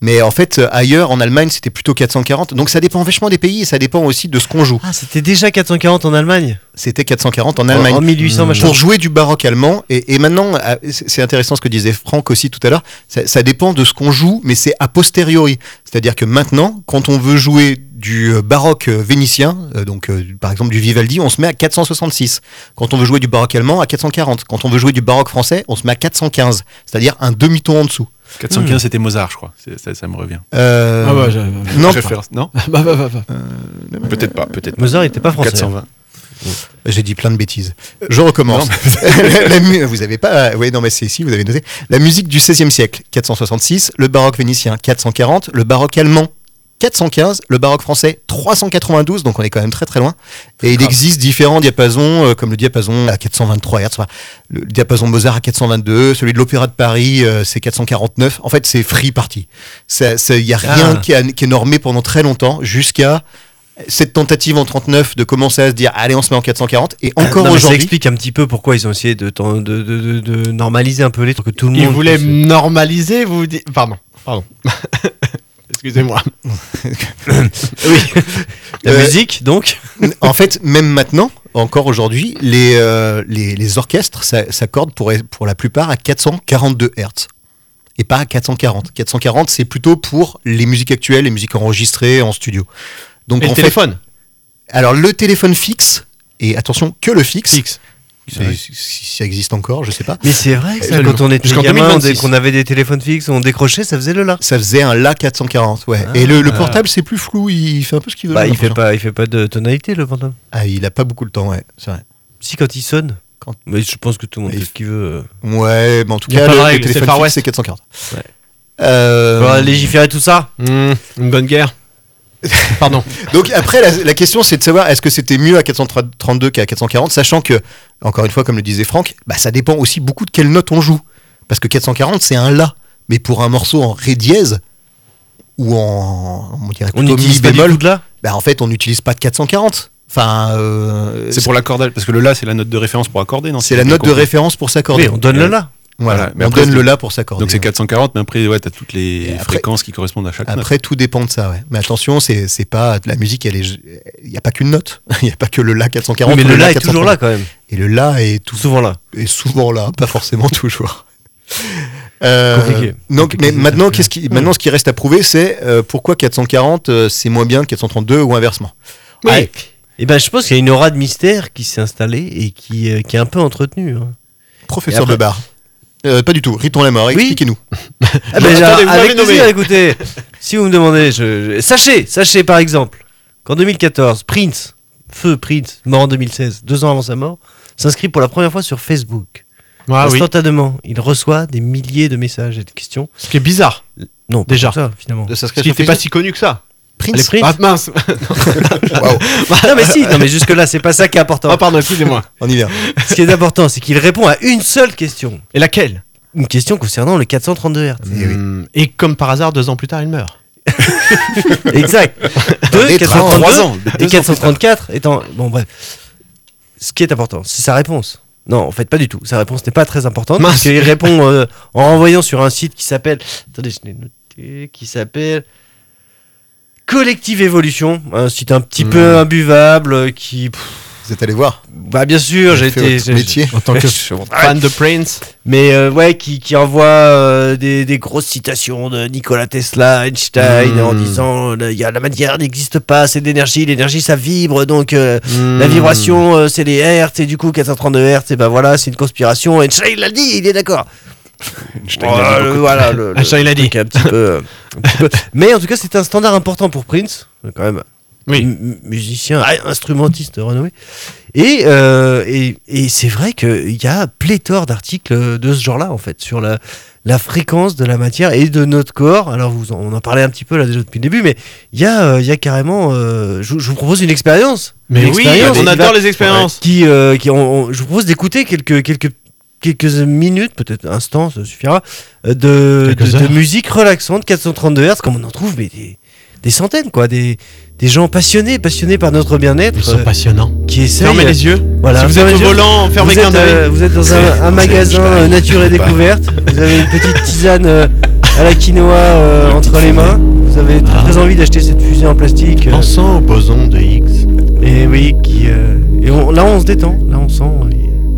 Mais en fait, euh, ailleurs, en Allemagne, c'était plutôt 440. Donc ça dépend vachement des pays et ça dépend aussi de ce qu'on joue. Ah, c'était déjà 440 en Allemagne C'était 440 en Allemagne. En 1800 machin. pour jouer du baroque allemand. Et, et maintenant, euh, c'est c'est intéressant ce que disait Franck aussi tout à l'heure, ça, ça dépend de ce qu'on joue, mais c'est a posteriori. C'est-à-dire que maintenant, quand on veut jouer du euh, baroque euh, vénitien, euh, donc par exemple du Vivaldi, on se met à 466. Quand on veut jouer du baroque allemand, à 440. Quand on veut jouer du baroque français, on se met à 415. C'est-à-dire un demi-ton en dessous. 415, c'était Mozart, je crois. Ça, ça me revient. Euh, Ah bah, j'ai- non, *laughs* bah, bah, bah, bah. Peut-être pas, peut-être. Mozart était pas français. 420. J'ai dit plein de bêtises. Je recommence. La- *laughs* la mu- vous avez pas. Oui, non, mais c'est si, vous avez noté. La musique du XVIe siècle, 466. Le baroque vénitien, 440. Le baroque allemand, 415. Le baroque français, 392. Donc on est quand même très très loin. Et il existe différents diapasons, euh, comme le diapason à 423 Hz. enfin, le diapason Mozart à 422. Celui de l'Opéra de Paris, euh, c'est 449. En fait, c'est free party. Il n'y a rien Ah. qui, a- qui est normé pendant très longtemps, jusqu'à cette tentative en 39 de commencer à se dire allez on se met en 440 et encore Non, mais Ça aujourd'hui explique un petit peu pourquoi ils ont essayé de, de, de, de- de normaliser un peu les trucs que tout le monde. voulait puisse- normaliser, vous dites. Pardon, pardon. *laughs* Excusez-moi. *laughs* La Euh, musique, donc. en fait même maintenant encore aujourd'hui les, euh, les, les orchestres s'accordent pour, pour la plupart à 442 Hz et pas à 440 440 c'est plutôt pour les musiques actuelles les musiques enregistrées en studio donc Et en le fait téléphone? alors le téléphone fixe et attention que le fixe, Fixe. Si ça existe encore je sais pas Mais c'est vrai que ça, quand on était gamin, 2026. dès qu'on avait des téléphones fixes, on décrochait, ça faisait le là. ça faisait un La 440 ouais et le, le portable c'est plus flou il fait un peu ce qu'il veut Bah, il fait pas, il fait pas de tonalité le fantôme. ah il a pas beaucoup le temps ouais c'est vrai Si quand il sonne. Quand- Mais je pense que tout le monde Il- fait ce qu'il veut. euh. Ouais, mais en tout Il y a cas, pas de le, le règle, c'est téléphone fixe, c'est 440. Ouais. Euh, On va légiférer tout ça. Mmh, une bonne guerre. Pardon. *laughs* donc après, la, la question c'est de savoir est-ce que c'était mieux à 432 qu'à 440, sachant que, encore une fois, comme le disait Franck, bah, ça dépend aussi beaucoup de quelle note on joue. Parce que 440, c'est un La. Mais pour un morceau en Ré dièse, ou en, on dirait On Mi bémol, de là. bah, en fait, on n'utilise pas de 440. Enfin, euh, C'est pour l'accordage, parce que le La, c'est la note de référence pour accorder, non c'est la note de référence pour s'accorder. Oui, on donne le Euh, là. Voilà, mais on après, donne le La pour s'accorder. Donc c'est 440, mais après, ouais, t'as toutes les Et après- fréquences qui correspondent à chaque note. Après, tout dépend de ça, ouais. Mais attention, c'est c'est pas la musique, elle est, il y a pas qu'une note, *laughs* il y a pas que le la 440. Oui, mais le là est 430. toujours là quand même. Et le la est tout Souvent là. est souvent là, pas forcément *laughs* toujours. Euh, Compliqué. donc, mais maintenant, qu'est-ce qui, maintenant, ce qui reste à prouver, c'est euh, pourquoi 440 euh, c'est moins bien que 432 ou inversement. Oui. Et ben, je pense qu'il y a une aura de mystère qui s'est installée et qui, qui est un peu entretenue. hein. Professeur Et après- de bar. Euh, pas du tout. Riton la mort. Oui. Expliquez-nous. *laughs* Ah ben, attendez, vous avec m'avez nommé. plaisir, écoutez. si vous me demandez, je, je- sachez, sachez par exemple qu'en 2014, Prince, feu Prince, mort en 2016, deux ans avant sa mort, s'inscrit pour la première fois sur Facebook. Ah oui. Instantanément, il reçoit des milliers de messages et de questions. Ce qui est bizarre. Non, pas Déjà. ça finalement. De Parce s'inscrire qu'il sur n'était pas si connu que ça. Prince. Prince. Ah *laughs* mince. Non mais si, non mais jusque là, c'est pas ça qui est important. Ah pardon, excusez-moi. On y vient. Ce qui est important, c'est qu'il répond à une seule question. Et laquelle? Une question concernant le 432 Hz. Oui. Hmm, Et comme par hasard, deux ans plus tard, il meurt. *laughs* Exact. Deux, Et 432 trois ans, et plus 434 étant. Bon, bref. Ce qui est important, c'est sa réponse. Non, en fait, pas du tout. Sa réponse n'est pas très importante. Mince. Parce qu'il répond euh, en renvoyant sur un site qui s'appelle. Attendez, je l'ai noté. Qui s'appelle. Collective Évolution. Un site un petit Hmm. peu imbuvable euh, qui. pff, Vous êtes allé voir. bah, bien sûr, j'ai été. métier. En tant que. *laughs* Fan de Prince. Mais euh, ouais, qui, qui envoie euh, des, des grosses citations de Nikola Tesla, Einstein, en disant euh, il y a, la matière n'existe pas, c'est de l'énergie, l'énergie ça vibre, donc euh, Hmm. la vibration euh, c'est les Hertz, et du coup 432 Hertz, et ben voilà, c'est une conspiration. Einstein l'a dit, il est d'accord. Einstein Voilà, l'a dit le- voilà, le, le Einstein l'a dit. truc un petit peu. *laughs* *laughs* Mais en tout cas, c'était un standard important pour Prince, quand même. Oui. Musicien, ah, instrumentiste renommé. Et, euh, et, et c'est vrai qu'il y a pléthore d'articles de ce genre-là, en fait, sur la, la fréquence de la matière et de notre corps. Alors, vous on en parlait un petit peu là déjà depuis le début, mais il y, a, euh, il y a carrément. euh, je, je vous propose une expérience. Mais Une oui, expérience on adore va- les expériences. Qui, euh, qui on- on- je vous propose d'écouter quelques, quelques, quelques minutes, peut-être instants, ça suffira, euh, de, musique relaxante, 432 Hz, comme on en trouve, mais des, des centaines, quoi. Des, des gens passionnés, passionnés par notre bien-être, Ils sont euh, passionnants. qui essayent. Fermez les yeux. Voilà, si vous êtes au volant, fermez qu'un euh, vous êtes dans un, un magasin nature et découverte. Vous avez une petite tisane euh, à la quinoa entre les mains. Vous avez très, très envie d'acheter cette fusée en plastique. Pensant au boson de Higgs. et oui, qui. et on- là, on se détend. Là, on sent.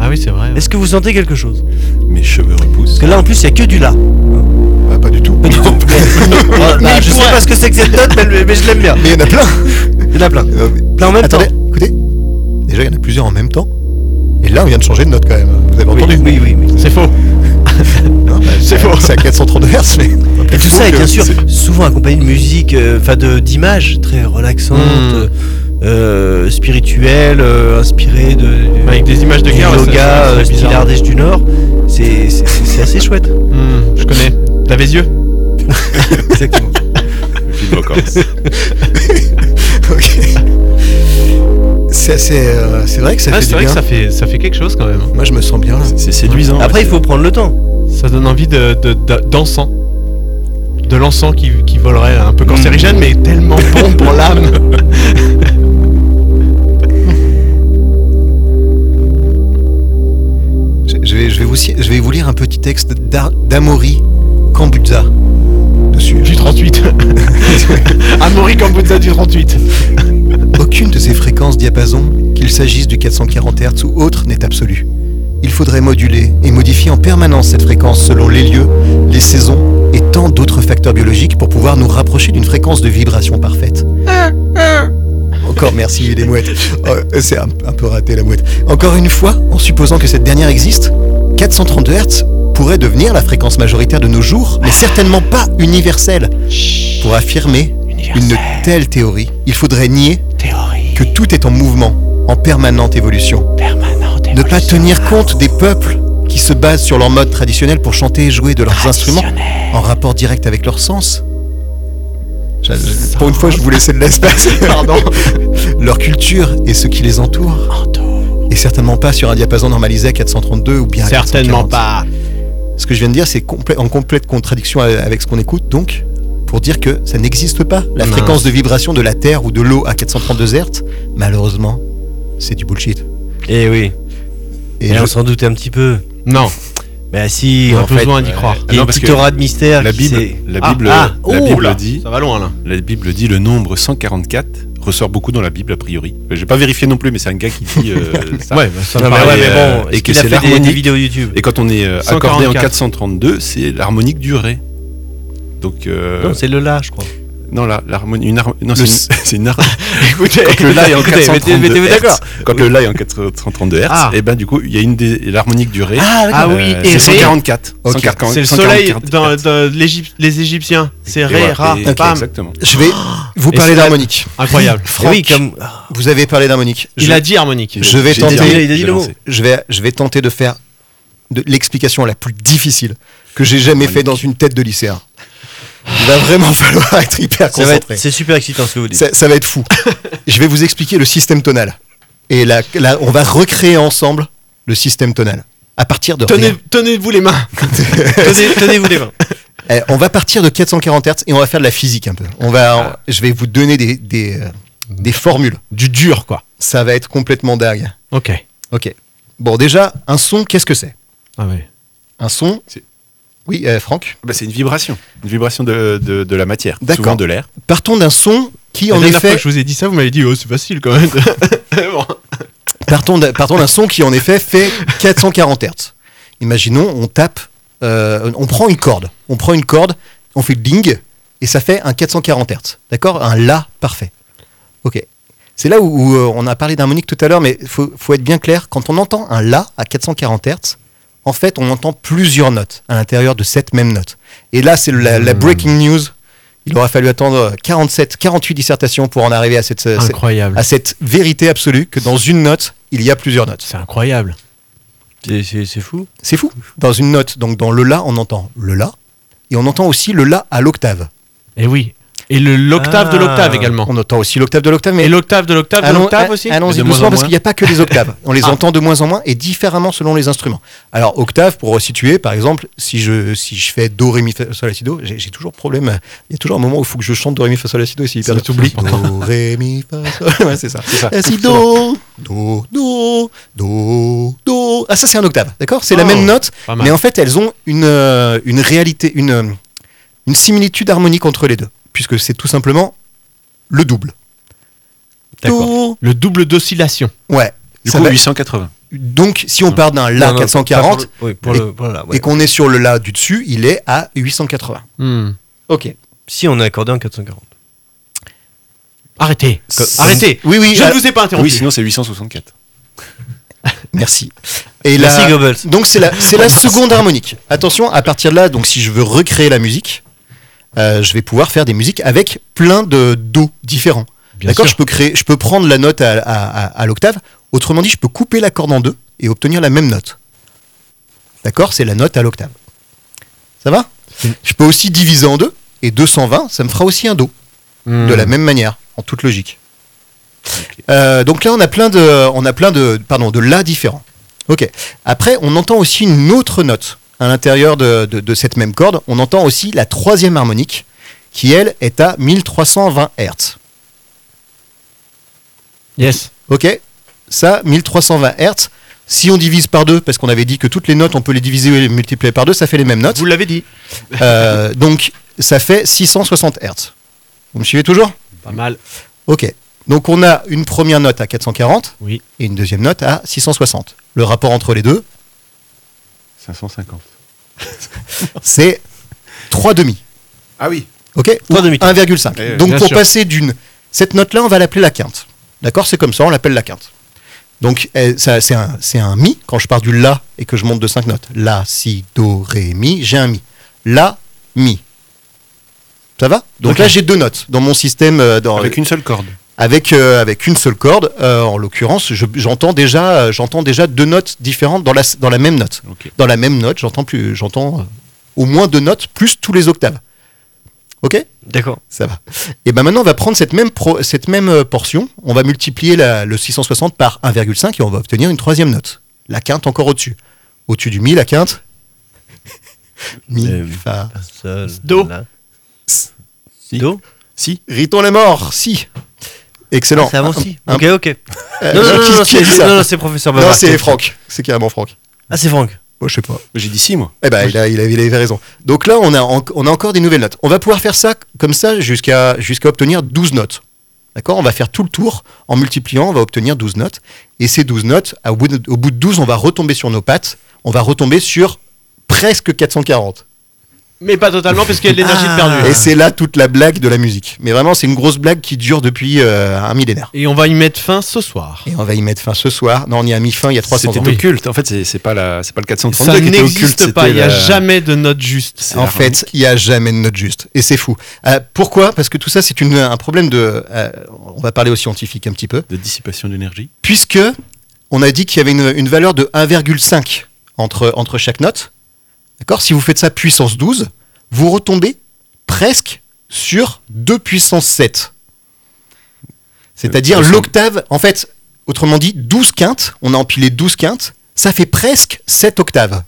Ah oui, c'est vrai. Est-ce que vous sentez quelque chose? Mes cheveux repoussent. Parce que là, en plus, il n'y a que du là. Bah, pas du tout. Pas du tout. *laughs* Bah, bah, je sais pas ce que c'est que cette note, mais, mais je l'aime bien. Mais il y en a plein. Il y en a plein. Euh, Plein en même Attendez, temps. écoutez. Déjà, il y en a plusieurs en même temps. Et là, on vient de changer de note quand même. Vous avez entendu? oui, oui. oui. C'est faux. *laughs* Non, bah, C'est faux. C'est à 432 Hz, mais. Et tout ça est bien sûr souvent accompagné de musique, euh, enfin de d'images très relaxantes, Mm. euh, euh, spirituelles, euh, inspirées de Avec des images de du guerre, ça- yoga, ça euh, style bizarre. Ardèche du Nord. C'est assez chouette. Hmm, je connais. T'avais les yeux *laughs* Exactement. Le film recommence. *laughs* Ok. C'est assez, euh, c'est vrai que ça Ah, fait C'est du vrai que ça fait, ça fait quelque chose quand même. Moi, je me sens bien là. C'est séduisant. Après, il faut prendre le temps. Ça donne envie de, de- de- d'encens. De l'encens qui, qui volerait un peu cancérigène, mais tellement bon pour l'âme. *laughs* vais, je, vais vous, ci- je vais vous lire un petit texte d'A- d'Amaury Kambutza dessus. Du 38. *laughs* Amaury Kambutza du 38. Aucune de ces fréquences diapason, qu'il s'agisse du 440 Hz ou autre, n'est absolue. Il faudrait moduler et modifier en permanence cette fréquence selon les lieux, les saisons et tant d'autres facteurs biologiques pour pouvoir nous rapprocher d'une fréquence de vibration parfaite. Encore merci les mouettes. Oh, C'est un, un peu raté la mouette. Encore une fois, en supposant que cette dernière existe, 432 Hz pourrait devenir la fréquence majoritaire de nos jours, mais certainement pas universelle. Pour affirmer une telle théorie, il faudrait nier que tout est en mouvement, en permanente évolution. Ne pas tenir compte des peuples qui se basent sur leur mode traditionnel pour chanter et jouer de leurs instruments en rapport direct avec leur sens. Pour une fois, je vous laissais de l'espace. *laughs* Pardon. *laughs* Leur culture et ce qui les entoure. Et certainement pas sur un diapason normalisé à 432 ou bien à Certainement 440. pas. Ce que je viens de dire, c'est complè- en complète contradiction avec ce qu'on écoute, donc, pour dire que ça n'existe pas. La fréquence de vibration de la Terre ou de l'eau à 432 Hz, malheureusement, c'est du bullshit. Et oui. Et je- on s'en doutait un petit peu. Non. Bah si, On a en fait, besoin d'y croire. il y a Non, une petite aura de mystère. La Bible, la Ah, Bible, ah, la oh, Bible là, dit, Ça va loin là. la Bible dit le nombre 144 ressort beaucoup dans la Bible a priori. J'ai pas vérifié non plus, mais c'est un gars qui dit euh, *laughs* ça. Ouais, bah, ça Non, mais paraît, ouais, mais euh, bon, et et que qu'il a c'est fait des, des l'harmonique. vidéos YouTube. Et quand on est euh, accordé en 144. 432, c'est l'harmonique du ré. Donc euh, Non, c'est le là, je crois. Non, la- l'harmonie, une har- non, Le *laughs* c'est une, c'est une har- Écoutez, quand le la est en écoutez, mettez- 432 mettez-vous Hz, d'accord. quand le la est en 432 Hz, Ah. et ben du coup, il y a une des l'harmonique du ré. Ah, Ah Euh, oui, c'est et Ré, 144. Ok. 140, c'est le 144 soleil dans, Hertz. dans l'Égypte- les Égyptiens. C'est Ré, Ra, et- Pam. Exactement. je vais vous parler d'harmonique. Incroyable. Franck, oui, comme. vous avez parlé d'harmonique. Il a dit harmonique. Je vais tenter- je vais, je vais tenter de faire de l'explication la plus difficile que j'ai jamais fait dans une tête de lycéen. Il va vraiment *laughs* falloir être hyper Ça va être- concentré. C'est super excitant ce que vous dites. Ça, ça va être fou. *laughs* je vais vous expliquer le système tonal. Et là, là, on va recréer ensemble le système tonal. À partir de Tenez, tenez-vous les mains. *laughs* Tenez- Tenez-vous les mains. Eh, on va partir de 440 Hz et on va faire de la physique un peu. On va, je vais vous donner des, des, euh, des formules. Du dur, quoi. Ça va être complètement dingue. Ok. Ok. Bon, déjà, un son, qu'est-ce que c'est? Ah ouais. Un son. Oui, euh, Franck. Bah, c'est une vibration, une vibration de, de, de la matière, souvent de l'air. Partons d'un son qui, La en dernière fois effet, que je vous ai dit ça, vous m'avez dit, oh, c'est facile quand même. *laughs* Bon. partons d'un son qui, en effet, fait 440 Hz. Imaginons, on tape, euh, on prend une corde, on prend une corde, on fait ding et ça fait un 440 Hz. D'accord? Un la parfait. Ok. C'est là où, où, euh, on a parlé d'harmonique tout à l'heure, mais il faut, faut être bien clair. Quand on entend un la à 440 Hz, en fait, on entend plusieurs notes à l'intérieur de cette même note. Et là, c'est la, la breaking news. Il aura fallu attendre 47, 48 dissertations pour en arriver à cette, à cette vérité absolue que dans une note, il y a plusieurs notes. C'est incroyable. C'est- C'est c'est fou. C'est fou. Dans une note, donc dans le La, on entend le La, et on entend aussi le La à l'octave. Et oui. Et le- l'octave de Ah. l'octave également. On entend aussi l'octave de l'octave, mais Et l'octave de l'octave de l'octave aussi Allons-y De moins doucement en parce qu'il n'y a pas que les octaves. *laughs* On les Ah. entend de moins en moins et différemment selon les instruments. Alors octave pour resituer, par exemple, si je si je fais do ré mi fa sol la si do, j'ai toujours problème. Il y a toujours un moment où il faut que je chante do ré mi fa sol la si do et c'est hyper Ça t'oublie. Do ré mi fa sol. *laughs* Ouais, c'est ça. C'est ça. La si do do do do do. Ah ça c'est un octave, d'accord? C'est la Oh, même note, mais en fait elles ont une euh, une réalité, une une similitude harmonique entre les deux, puisque c'est tout simplement le double. D'accord. Le double d'oscillation. Ouais. Du Ça coup, va- 880. Donc, si on part d'un La Non, non, 440 pas pour le- oui, pour et- le- voilà, ouais. et qu'on est sur le La du dessus, il est à 880. Hmm. Ok. Si on est accordé en 440. Arrêtez. C'est- Arrêtez. Oui, oui, Je ne vous ai pas interrompu. Oui, sinon c'est 864. *laughs* merci. Et Merci la- Goebbels. donc, c'est la, c'est la seconde harmonique. Attention, à partir de là, donc si je veux recréer la musique, euh, je vais pouvoir faire des musiques avec plein de Do différents. D'accord je peux, créer, je peux prendre la note à, à- à- à l'octave. Autrement dit, je peux couper la corde en deux et obtenir la même note. D'accord C'est la note à l'octave. Ça va? Je peux aussi diviser en deux. Et 220, ça me fera aussi un Do. Hmm. de la même manière, en toute logique. Euh, donc là, on a plein de, on a plein de, pardon, de la différents. Ok. Après, on entend aussi une autre note à l'intérieur de, de- de cette même corde. On entend aussi la troisième harmonique, qui elle est à 1320 Hz. Yes. Ok. Ça, 1320 Hz. Si on divise par deux, parce qu'on avait dit que toutes les notes, on peut les diviser et les multiplier par deux, ça fait les mêmes notes. Vous l'avez dit. Euh, donc, ça fait 660 Hz. Vous me suivez toujours? Pas mal. Ok. Donc on a une première note à 440 Oui. et une deuxième note à 660. Le rapport entre les deux, 550. C'est 3 demi. Ah oui. Ok Ou Trois demi-temps. 1,5. Eh Donc bien pour sûr. passer d'une cette note là, on va l'appeler la quinte. D'accord C'est comme ça, on l'appelle la quinte. Donc eh, ça c'est un c'est un mi quand je pars du la et que je monte de 5 notes. La, si, do, ré, mi, j'ai un mi. La, mi. Ça va Donc Ok. là j'ai deux notes dans mon système euh, dans Avec une seule corde. Avec, euh, avec une seule corde. Euh, en l'occurrence, je- j'entends déjà, j'entends déjà deux notes différentes dans la, dans la même note. Dans la même note, j'entends plus, j'entends euh, au moins deux notes plus tous les octaves. Ok? D'accord. Ça va. Et ben maintenant, on va prendre cette même, pro- cette même portion, on va multiplier la- le 660 par 1,5 et on va obtenir une troisième note. La quinte encore au-dessus. Au-dessus du mi, la quinte. *laughs* mi, Euh, fa. Sol, Do. la. Si. Do. Si. Riton les morts, si. Excellent. Ah, c'est avant si. Un- Ok, ok. Euh, Non, non, qui- non, non, qui a dit c'est ça non, non, c'est professeur Non, c'est Franck. C'est carrément Franck. Ah, c'est Franck. Moi, je sais pas. J'ai dit si, moi. Eh ben, il, a, il, a, il avait raison. Donc là, on a, en- on a encore des nouvelles notes. On va pouvoir faire ça comme ça jusqu'à jusqu'à obtenir 12 notes. D'accord? On va faire tout le tour en multipliant, on va obtenir 12 notes. Et ces 12 notes, au, bout de, au bout de 12, on va retomber sur nos pattes. On va retomber sur presque 440. Mais pas totalement parce qu'il y a de l'énergie de perdu. Et c'est là toute la blague de la musique. Mais vraiment, c'est une grosse blague qui dure depuis euh, un millénaire. Et on va y mettre fin ce soir. Et on va y mettre fin ce soir. Non, on y a mis fin il y a 300 C'était ans. occulte. En fait, c'est pas, la, c'est pas le 432 Ça qui était occulte. n'existe pas. c'était Il n'y a la- jamais de note juste. En fait, il n'y a jamais de note juste. Et c'est fou. Euh, pourquoi? Parce que tout ça, c'est une- un problème de... euh, on va parler aux scientifiques un petit peu. de dissipation d'énergie. Puisque on a dit qu'il y avait une, une valeur de 1,5 entre, entre chaque note. D'accord Si vous faites ça puissance 12, vous retombez presque sur 2 puissance 7. C'est-à-dire Euh, l'octave, en fait, autrement dit, 12 quintes, on a empilé 12 quintes, ça fait presque 7 octaves.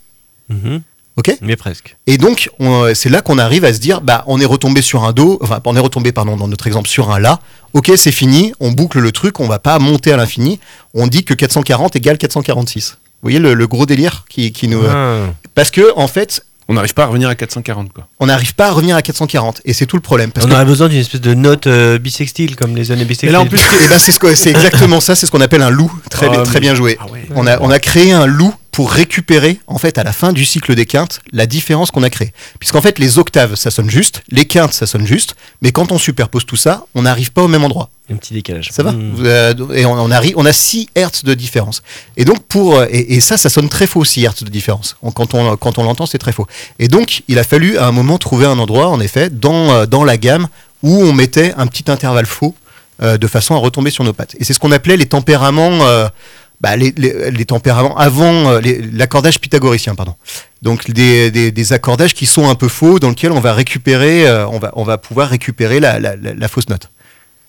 Mhm. Ok Mais presque. Et donc, on- c'est là qu'on arrive à se dire, bah, on est retombé sur un do, enfin, on est retombé, pardon, dans notre exemple, sur un la. Ok, c'est fini, on boucle le truc, on va pas monter à l'infini. On dit que 440 égale 446. Vous voyez le, le gros délire qui, qui nous. Ah. Parce que, en fait, On n'arrive pas à revenir à 440, quoi. on n'arrive pas à revenir à 440. Et c'est tout le problème. Parce On que, aurait besoin d'une espèce de note euh, bisextile comme les années bisextiles. Et là, en plus, eh ben, c'est ce exactement ça, c'est ce qu'on appelle un loup. Très, bien, Ah, très mais- bien joué. Ah ouais. On a, on a créé un loup pour récupérer, en fait, à la fin du cycle des quintes, la différence qu'on a créée. Puisqu'en fait, les octaves, ça sonne juste, les quintes, ça sonne juste, mais quand on superpose tout ça, on n'arrive pas au même endroit. Un petit décalage. Ça va Mm. Euh, Et on, on arrive, on a 6 Hertz de différence. Et donc, pour, euh, et, et ça, ça sonne très faux, 6 Hertz de différence. On- Quand on, quand on l'entend, c'est très faux. Et donc, il a fallu à un moment trouver un endroit, en effet, dans, euh, dans la gamme, où on mettait un petit intervalle faux, euh, de façon à retomber sur nos pattes. Et c'est ce qu'on appelait les tempéraments. euh, bah, les, tempéraments avant euh, l'accordage pythagoricien, pardon. Donc des, accordages qui sont un peu faux, dans lesquels on va récupérer, euh, on va, pouvoir récupérer la, fausse note.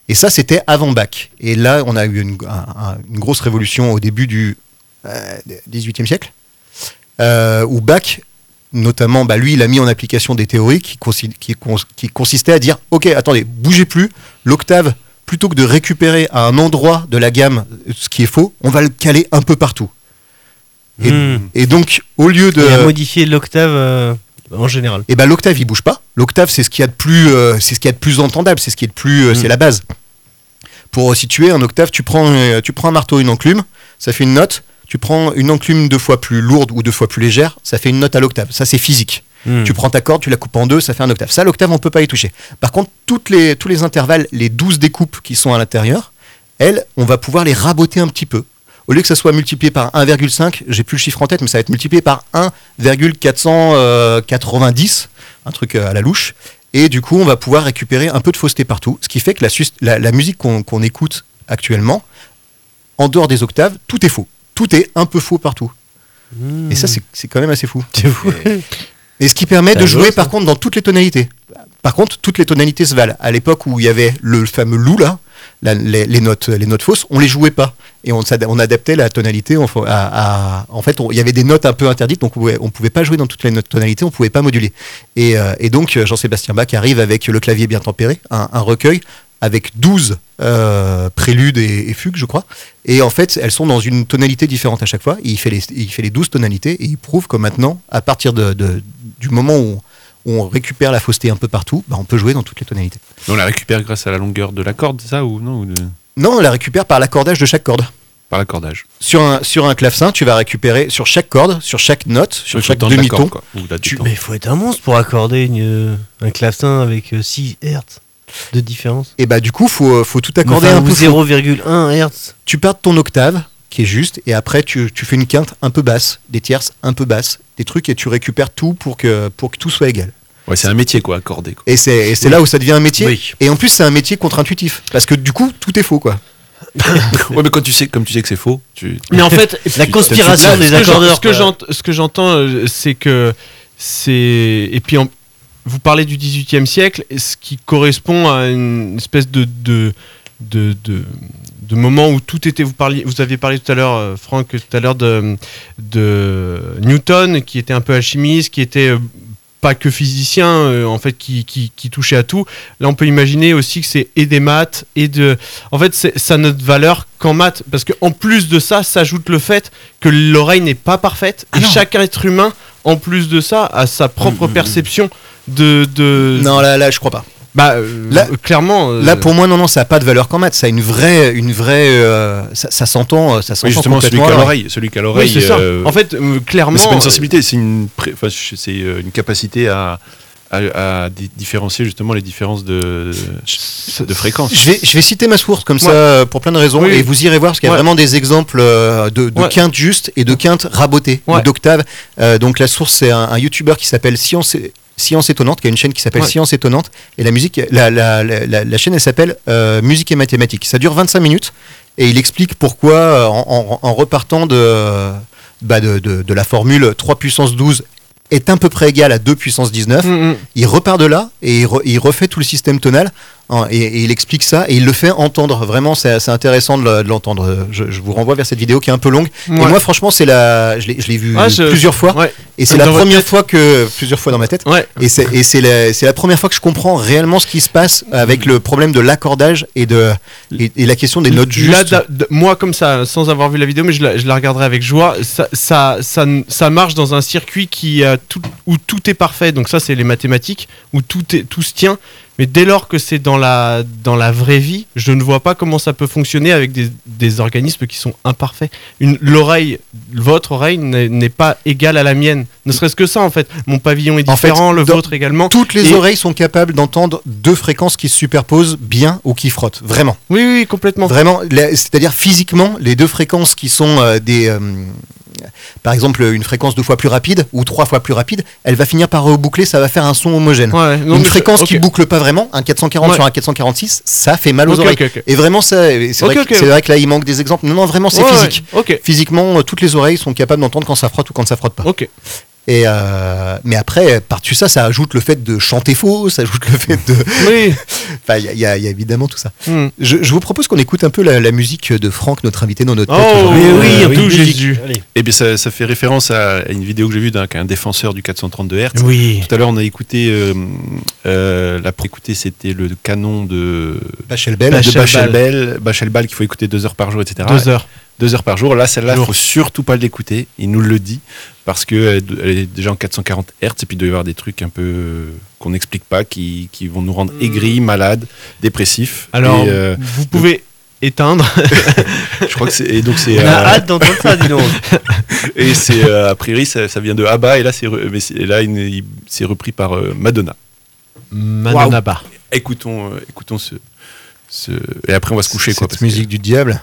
Et ça, c'était avant Bach. Et là, on a eu une, un- un- une grosse révolution au début du euh, XVIIIe siècle, euh, où Bach, notamment, bah, lui, il a mis en application des théories qui consistaient à dire, ok, attendez, bougez plus, l'octave, plutôt que de récupérer à un endroit de la gamme ce qui est faux, on va le caler un peu partout. Et, Mm. et donc, au lieu de... Et à modifier l'octave euh, en général. Et ben l'octave il bouge pas. L'octave c'est ce qu'il y a de plus, euh, c'est ce qu'il y a de plus entendable, c'est ce qui est de plus, euh, c'est la base. Pour situer un octave, tu prends, tu prends un marteau, une enclume, ça fait une note. Tu prends une enclume deux fois plus lourde ou deux fois plus légère, ça fait une note à l'octave. Ça c'est physique. Mm. Tu prends ta corde, tu la coupes en deux, ça fait un octave. Ça l'octave on peut pas y toucher. Par contre toutes les, tous les intervalles, les 12 découpes qui sont à l'intérieur, elles, on va pouvoir les raboter un petit peu. Au lieu que ça soit multiplié par 1,5, j'ai plus le chiffre en tête, mais ça va être multiplié par 1,490, un truc euh, à la louche. Et du coup, on va pouvoir récupérer un peu de fausseté partout. Ce qui fait que la, sus- la- la musique qu'on écoute actuellement, en dehors des octaves, tout est faux. Tout est un peu faux partout. Et ça, c'est c'est quand même assez fou. C'est fou. Et ce qui permet de jouer par contre dans toutes les tonalités. Par contre, toutes les tonalités se valent. À l'époque où il y avait le fameux loup là, la- les, les notes, les notes fausses, on les jouait pas et on, adaptait la tonalité. À, à- en fait, il y avait des notes un peu interdites, donc on pouvait, on pouvait pas jouer dans toutes les notes tonalités, on pouvait pas moduler. Et, euh, et donc euh, Jean-Sébastien Bach arrive avec le clavier bien tempéré, un, un recueil avec 12 euh, préludes et, et fugues, je crois. Et en fait, elles sont dans une tonalité différente à chaque fois. Il fait les, il fait les 12 tonalités et il prouve que maintenant, à partir de, de- du moment où on récupère la fausseté un peu partout, bah, on peut jouer dans toutes les tonalités. On la récupère grâce à la longueur de la corde, c'est ça ou non ou de- Non, on la récupère par l'accordage de chaque corde. Par l'accordage. Sur un, sur un clavecin, tu vas récupérer sur chaque corde, sur chaque note, sur chaque demi-ton. tu-. Mais il faut être un monstre pour accorder une, euh, un clavecin avec euh, 6 Hz de différence. Et bah du coup, faut, faut tout accorder Enfin, un peu. ou faux. 0,1 Hz. Tu pars de ton octave, qui est juste, et après tu, tu fais une quinte un peu basse, des tierces un peu basses, des trucs, et tu récupères tout pour que, pour que tout soit égal. Ouais, c'est un métier quoi, accordé. Quoi. Et c'est c'est Oui. là où ça devient un métier. Oui. Et en plus, c'est un métier contre-intuitif. Parce que du coup, tout est faux, quoi. *laughs* ouais, mais quand tu sais, comme tu sais que c'est faux, tu. *laughs* Mais en fait, La conspiration Là, des ce que j'en- accordeurs. Ce que quoi. j'ent- ce que j'entends, euh, c'est que c'est. Et puis, en- vous parlez du XVIIIe siècle, ce qui correspond à une espèce de. de de, de, de moment où tout était vous parliez vous aviez parlé tout à l'heure euh, Franck tout à l'heure de, de Newton qui était un peu alchimiste qui était euh, pas que physicien euh, en fait qui, qui, qui touchait à tout là on peut imaginer aussi que c'est et des maths et de en fait ça n'a de valeur qu'en maths parce que en plus de ça s'ajoute le fait que l'oreille n'est pas parfaite Ah et non. chaque être humain en plus de ça a sa propre perception de, de Non, là, là, je crois pas. bah euh, Là- clairement euh, Là, pour moi, non, non, ça n'a pas de valeur qu'en maths. Ça a une vraie, une vraie, euh, ça, ça s'entend, ça s'entend Oui, justement, celui qui a l'oreille, celui qui a oui, l'oreille. c'est ça euh, en fait euh, clairement c'est pas une euh, sensibilité, c'est une, pré- enfin, c'est euh, une capacité à, à, à di- différencier justement les différences de, de fréquence. Je vais, je vais citer ma source comme ça Ouais. euh, pour plein de raisons Oui. et vous irez voir parce qu'il y a Ouais. vraiment des exemples euh, de, de Ouais. quintes justes et de quintes rabotées, d'octaves. Euh, donc la source c'est un, un youtubeur qui s'appelle Science, Science Étonnante, qui a une chaîne qui s'appelle Ouais. Science Étonnante et la musique, la, la, la, la- la chaîne elle s'appelle euh, Musique et Mathématiques. Ça dure 25 minutes et il explique pourquoi euh, en, en- en repartant de, bah, de, de, de la formule 3 puissance 12 est à peu près égal à 2 puissance 19 mm, mm. il repart de là et il, re- il refait tout le système tonal et, et il explique ça et il le fait entendre. Vraiment, c'est intéressant de le- de l'entendre. Je, je vous renvoie vers cette vidéo qui est un peu longue. Et Ouais. moi, franchement, c'est la, je l'ai je l'ai vu Ah, je- plusieurs fois ouais. et c'est la première fois que plusieurs fois dans ma tête. ouais Et c'est et la, la première fois que je comprends réellement ce qui se passe avec le problème de l'accordage et de et, et la question des notes justes. Là, moi, comme ça, sans avoir vu la vidéo, mais je la, je la regarderai avec joie, ça, ça, ça, marche dans un circuit qui a tout, où tout est parfait. Donc ça, c'est les mathématiques, où tout, est, tout se tient. Mais dès lors que c'est dans la, dans la vraie vie, je ne vois pas comment ça peut fonctionner avec des, des organismes qui sont imparfaits. L'oreille, votre oreille n'est pas égale à la mienne. Ne serait-ce que ça, en fait. Mon pavillon est En fait, différent, le vôtre également. Toutes les Et- oreilles sont capables d'entendre deux fréquences qui se superposent bien ou qui frottent. Vraiment. Oui, oui, complètement. Vraiment. C'est-à-dire physiquement, les deux fréquences qui sont euh, des. euh, par exemple, une fréquence deux fois plus rapide ou trois fois plus rapide, elle va finir par reboucler, ça va faire un son homogène. Ouais, non, une fréquence qui boucle pas vraiment, un 440 Ouais. sur un 446, ça fait mal aux oreilles. Et vraiment, ça, c'est vrai, vrai que là, il manque des exemples. Non, non, vraiment, c'est Ouais, physique. Physiquement, euh, toutes les oreilles sont capables d'entendre quand ça frotte ou quand ça frotte pas. Et euh, mais après, par-dessus ça, ça ajoute le fait de chanter faux, ça ajoute le fait de. *laughs* Oui. Enfin, il y, a- y y évidemment tout ça. Hmm. Je, je vous propose qu'on écoute un peu la, la musique de Franck, notre invité dans notre tête Oh, mais oui, Euh, tout musique. Jésus. Eh bien, ça, ça fait référence à à une vidéo que j'ai vue d'un défenseur du 432 Hz. Oui. Tout à l'heure, on a écouté, euh, euh, la écouté, c'était le canon de, Pachelbel. Bach- de. Bachelbel, Bachelbal qu'il faut écouter deux heures par jour, etc. Deux heures. Deux heures par jour. Là, celle-là, il Jour. faut surtout pas l'écouter. Il nous le dit parce que elle elle est déjà en 440 Hz et puis il doit y avoir des trucs un peu euh, qu'on n'explique pas qui, qui vont nous rendre aigris, malades, dépressifs. Alors, Et, euh, vous pouvez éteindre. *laughs* je crois que c'est et donc c'est On a euh, hâte d'entendre ça, dis donc. *laughs* et c'est euh, a priori ça, ça vient de Abba et là c'est re- mais c'est- et là il- il- c'est repris par euh, Madonna. Mananaba. Écoutons euh, écoutons ce, ce et après on va se coucher quoi. Cette parce que- musique du diable.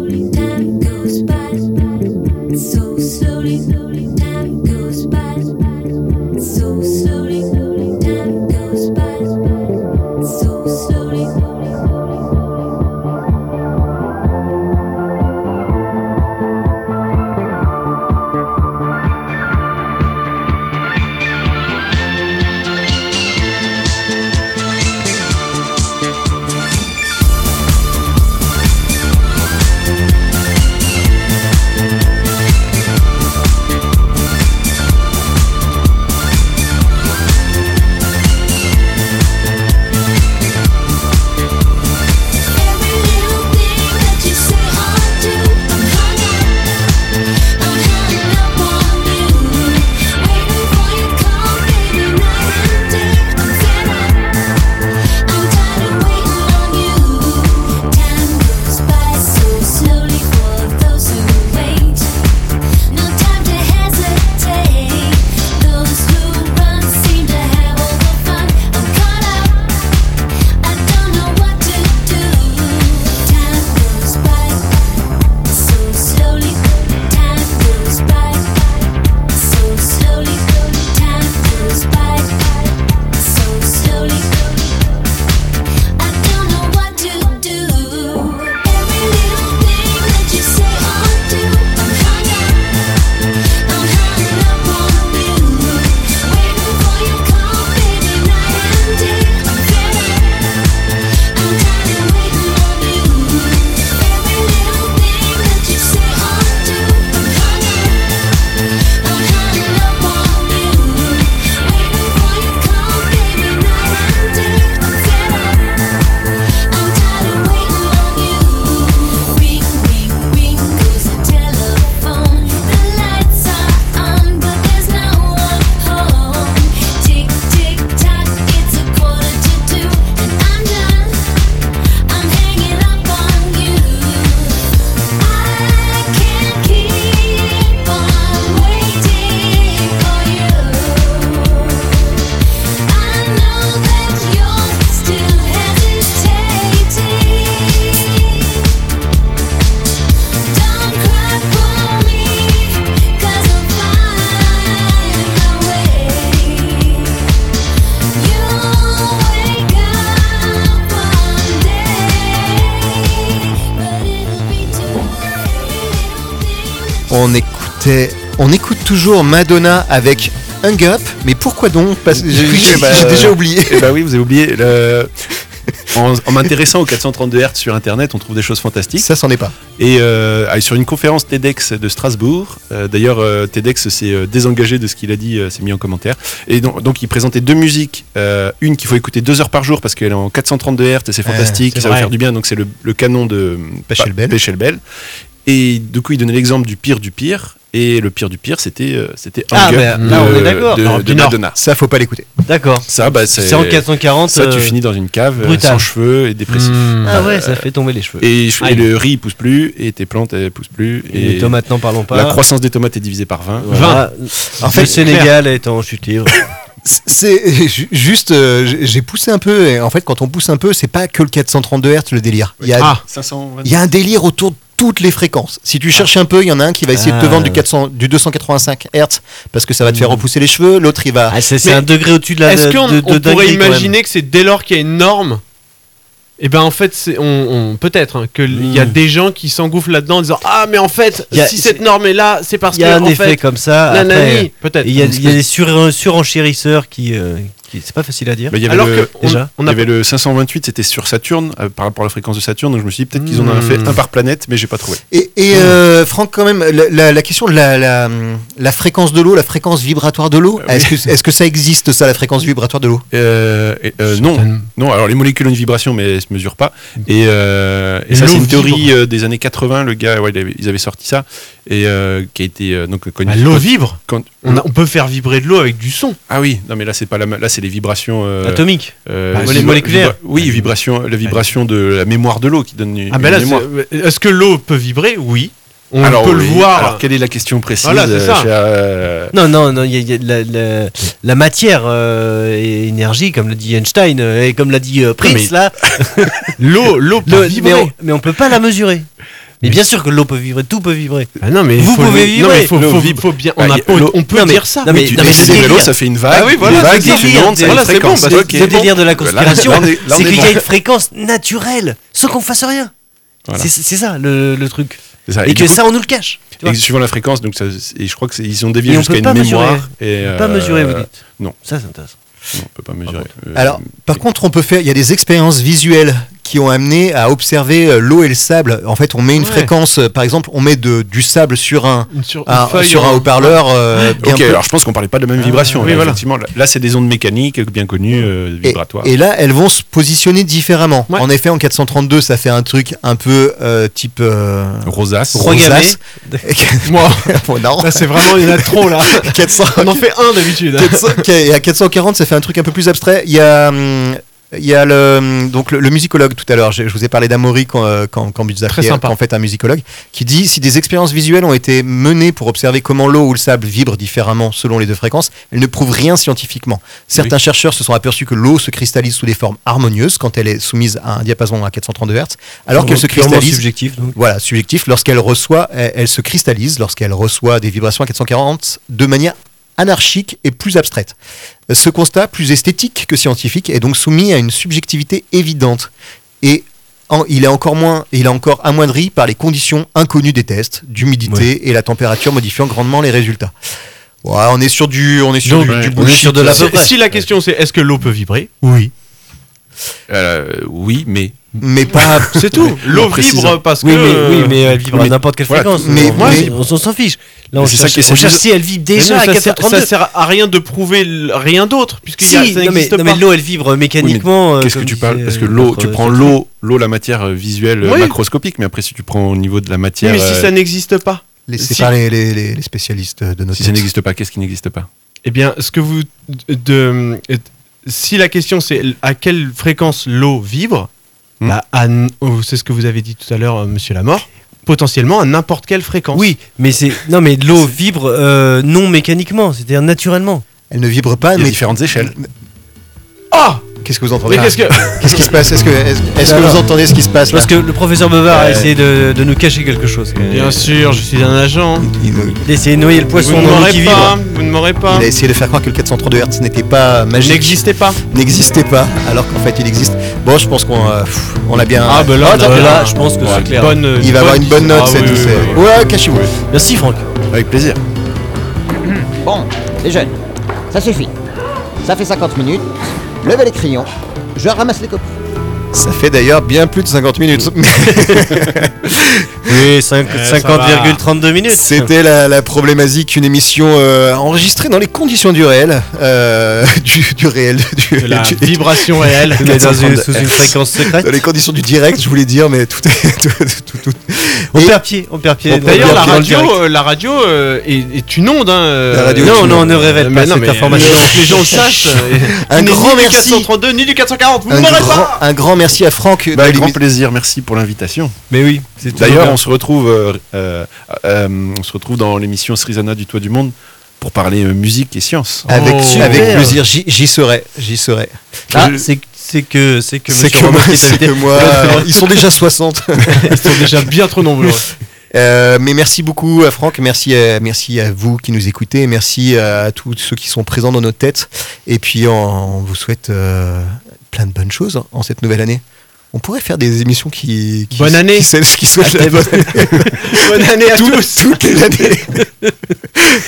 Toujours Madonna avec Hung Up, mais pourquoi donc Parce que j'ai Oui, bah, déjà oublié. Eh ben oui, vous avez oublié. le- en, en m'intéressant aux 432 Hz sur Internet, on trouve des choses fantastiques. Ça, c'en est pas. Et euh, ah, sur une conférence TEDx de Strasbourg, euh, d'ailleurs euh, TEDx s'est désengagé de ce qu'il a dit, s'est mis en commentaire. Et donc, donc il présentait deux musiques, une qu'il faut écouter deux heures par jour parce qu'elle est en 432 Hz et c'est fantastique, ça va faire du bien. Donc c'est le, le canon de Pachelbel. Et du coup il donnait l'exemple du pire du pire. Et le pire du pire, c'était euh, c'était Ah, bah, là, on de- est d'accord. de, Alors, de. Madonna. Ça, faut pas l'écouter. D'accord. Ça, bah, c'est C'est en 440. ça, tu euh, finis dans une cave euh, brutal. sans cheveux et dépressif. Hmm. Ah ouais, ça fait tomber les cheveux. Et, le riz il pousse plus, et tes plantes elles poussent plus. Et les tomates, n'en parlons pas. La croissance des tomates est divisée par 20. Voilà. En En fait, le Sénégal est en chute libre. *coughs* C'est ju- juste, euh, j'ai j'ai poussé un peu, et en fait, quand on pousse un peu, c'est pas que le 432 Hz le délire. Il y a, Ah, 520. il y a un délire autour de toutes les fréquences. Si tu cherches un peu, il y en a un qui va essayer de te Ah. vendre du, 400, du 285 Hz parce que ça va te faire repousser les cheveux, l'autre il va. Ah, c'est un degré au-dessus de la Est-ce de- qu'on de- de on pourrait imaginer que c'est dès lors qu'il y a une norme et ben en fait, c'est- on, on- peut-être hein, qu'il y a Hmm. des gens qui s'engouffrent là-dedans en disant Ah, mais en fait, a- si cette norme est là, c'est parce Il y a que. un en effet fait, comme ça. nanani, peut-être. Il y a, il y a des sur- surenchérisseurs qui, euh, qui- c'est pas facile à dire. Il y avait Alors le, que on- déjà, on il y avait le 528, c'était sur Saturne, euh, par rapport à la fréquence de Saturne, donc je me suis dit peut-être qu'ils en ont Hmm. fait un par planète, mais j'ai pas trouvé. Et, et, euh, Franck, quand même, la, la- la question de la, la, la fréquence de l'eau, la fréquence vibratoire de l'eau, oui. est-ce que, est-ce que ça existe ça, la fréquence vibratoire de l'eau? Euh, et, euh, non, non. Alors les molécules ont une vibration, mais elles se mesurent pas. Et, euh, et ça, c'est l'eau une théorie euh, des années 80. Le gars, ouais, ils avaient sorti ça et euh, qui a été euh, donc connu. Bah, L'eau vibre. Quand- On, a- on peut faire vibrer de l'eau avec du son. Ah oui, non mais là c'est pas la, là c'est les vibrations. euh, Atomique. euh, Bah, les moléculaires. vibra- oui, vibration, la vibration de la mémoire de l'eau qui donne une, Ah, ben une là, mémoire. c'est- est-ce que l'eau peut vibrer? Oui. On alors, peut le voir. Alors quelle est la question précise Voilà, c'est ça. euh, Non, non, non, il y a, y a la, la- la matière euh, et énergie, comme l'a dit Einstein, et comme l'a dit euh, Prince, mais- là. *laughs* L'eau, l'eau peut Le- vibrer. mais, on, mais on peut pas la mesurer. Mais bien sûr que l'eau peut vibrer, tout peut vibrer. Ah non, mais Vous faut pouvez le- vibrer. Non, mais faut, faut- bien. Bah, On, a peut Non, mais- dire ça. non, mais- oui, tu non, mais délire- ça fait une vague. Ah oui, voilà, une vague c'est bon. Le délire de la conspiration, c'est est qu'il y a une fréquence naturelle, sans qu'on fasse rien. Voilà. C'est c'est ça le, le truc. C'est ça. Et, du que coup- ça, on nous le cache. tu vois. Et suivant la fréquence, donc ça, et je crois que c'est- ils ont dévié Et jusqu'à une pas mémoire. mesurer. Et, On peut pas euh, mesurer, vous dites. non. Ça, c'est intéressant. Non, on peut pas mesurer. Euh, Alors, par contre, on peut faire. Il y a des expériences visuelles qui ont amené à observer euh, l'eau et le sable. En fait, on met une Ouais. fréquence. euh, Par exemple, on met de, du sable sur un, Sur, un- sur haut-parleur. euh, bien Ok, peu- alors je pense qu'on parlait pas de la même vibration. oui, là, voilà. Effectivement, là, c'est des ondes mécaniques bien connues, euh, vibratoires. et là, elles vont se positionner différemment. Ouais. En effet, en 432, ça fait un truc un peu euh, type euh, Rosace. Rosace. Moi, Bon, *laughs* non. là, c'est vraiment, il y en a trop là. *laughs* 400, On en fait un d'habitude. 400 ok, et à 440, ça fait un truc un peu plus abstrait. Il y a, hum, il y a le, donc le, le musicologue tout à l'heure. Je, je vous ai parlé d'Amaury quand, euh, quand, quand Buzza Très qui est- sympa. qui est en fait un musicologue, qui dit si des expériences visuelles ont été menées pour observer comment l'eau ou le sable vibrent différemment selon les deux fréquences, elles ne prouvent rien scientifiquement. Certains chercheurs se sont aperçus que l'eau se cristallise sous des formes harmonieuses quand elle est soumise à un diapason à 432 Hz, alors qu'elle se cristallise subjectif. donc. voilà, subjectif, lorsqu'elle reçoit, elle, elle se cristallise lorsqu'elle reçoit des vibrations à 440 de manière anarchique et plus abstraite. Ce constat, plus esthétique que scientifique, est donc soumis à une subjectivité évidente et en- il est encore moins, il est encore amoindri par les conditions inconnues des tests, d'humidité et la température modifiant grandement les résultats. Ouais, on est sur du, on est sur Donc, du, ouais, du on est bullshit, sur de la près. Si la question c'est est-ce que l'eau peut vibrer? Oui, Euh, oui, mais mais pas. C'est tout. *laughs* L'eau vibre parce Oui, que. mais, oui, mais elle vibre mais- à n'importe quelle voilà, fréquence. mais- on, mais- on s'en fiche. Là, on c'est ça cherche, qui est- on c'est cherche juste- si elle vibre Mais déjà non, à ça, sert, 432. ça sert à rien de prouver rien d'autre puisque Si, y a- ça non, mais, n'existe non, mais pas. l'eau, elle vibre mécaniquement. euh, qu'est-ce que tu parles Parce que euh, l'eau, tu prends l'eau, l'eau, la matière visuelle Oui. macroscopique, mais après si tu prends au niveau de la Oui, matière, mais si euh, ça n'existe pas, Laissez Si- parler les, les, les spécialistes de notre si ça n'existe pas, qu'est-ce qui n'existe pas eh bien, ce que vous. De, si la question c'est à quelle fréquence l'eau vibre, Hmm. bah, oh, c'est ce que vous avez dit tout à l'heure, monsieur Lamort, potentiellement à n'importe quelle fréquence. Oui, mais c'est non, mais l'eau vibre euh, non mécaniquement, c'est-à-dire naturellement. Elle ne vibre pas, Il y a mais différentes échelles. Ah qu'est-ce que vous entendez Mais qu'est-ce que. *laughs* Qu'est-ce qui se passe Est-ce que, est-ce, est-ce que vous entendez ce qui se passe là Parce que le professeur Bevard a essayé de, de nous cacher quelque chose. Bien sûr, je suis un agent. il, Il a essayé de noyer le Vous poisson ne dans l'eau m'aurez qui pas, vibre. vous ne m'aurez pas. il a essayé de faire croire que le 432 Hz n'était pas magique, N'existez pas. n'existait pas, alors qu'en fait il existe. Bon, je pense qu'on euh, pff, on a bien. Ah, bah là, je pense que c'est clair. Bonne, il va avoir une bonne note. Ah, c'est oui, tout, oui, c'est- oui. Ouais, cachez-vous. Merci Franck. Avec plaisir. Bon, les jeunes, ça suffit. Ça fait 50 minutes. Levez les crayons. Je ramasse les copies. Ça fait d'ailleurs bien plus de 50 minutes. *laughs* Oui, Eh, ça 50,32 minutes. C'était la, la problématique, une émission euh, enregistrée dans les conditions du réel. euh, *laughs* du, du réel. Du, De la du- vibration réelle. *laughs* Mais dans une- sous une fréquence secrète. dans les conditions du direct, je voulais dire, mais tout est. tout- tout- tout- On Et- perd pied, on perd pied. D'ailleurs, la radio, direct. euh, la radio euh, est, une onde. Hein, euh, La radio Non, non, on ne révèle mais pas non, cette mais information. euh, que les gens le sachent. euh, Un grand ni du merci. 432 ni du 440. Vous ne m'aurez pas. un grand merci à Franck. Bah, avec grand plaisir, merci pour l'invitation. Mais oui, c'est D'ailleurs, on se retrouve, euh, euh, euh, on se retrouve dans l'émission Srizana du Toit du Monde pour parler euh, musique et science. Avec, Oh. avec plaisir, j'y j'y serai. J'y serai. Ah, Je- c'est c'est que c'est que C'est Monsieur que, moi, c'est que moi, ils sont déjà 60. *laughs* Ils sont déjà bien trop nombreux. *laughs* Euh, mais merci beaucoup à Franck, merci à, merci à vous qui nous écoutez, merci à tous ceux qui sont présents dans nos têtes. Et puis on, on vous souhaite euh, plein de bonnes choses en cette nouvelle année. On pourrait faire des émissions qui, qui Bonne année. qui, qui souhaitent la bonne *laughs* Bonne année à Tout- tous. toutes les années. *laughs*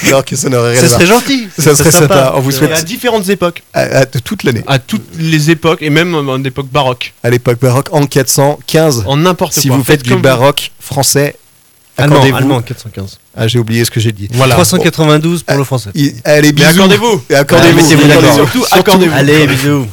Alors que ça n'aurait rien Ça à voir. serait gentil. Ça serait sympa. On vous souhaite à différentes époques. à, à toute l'année. À toutes les époques et même en époque baroque. À l'époque baroque, en 415. En n'importe Si quoi. vous faites du comme baroque français, Allemand, accordez-vous. allemand 415. Ah, j'ai oublié ce que j'ai dit. Voilà. 392 pour le français. Il- allez, Mais bisous. accordez-vous. Et accordez-vous. Ah, mettez-vous Accordez-vous. d'accord. Surtout, accordez-vous. Allez, bisous.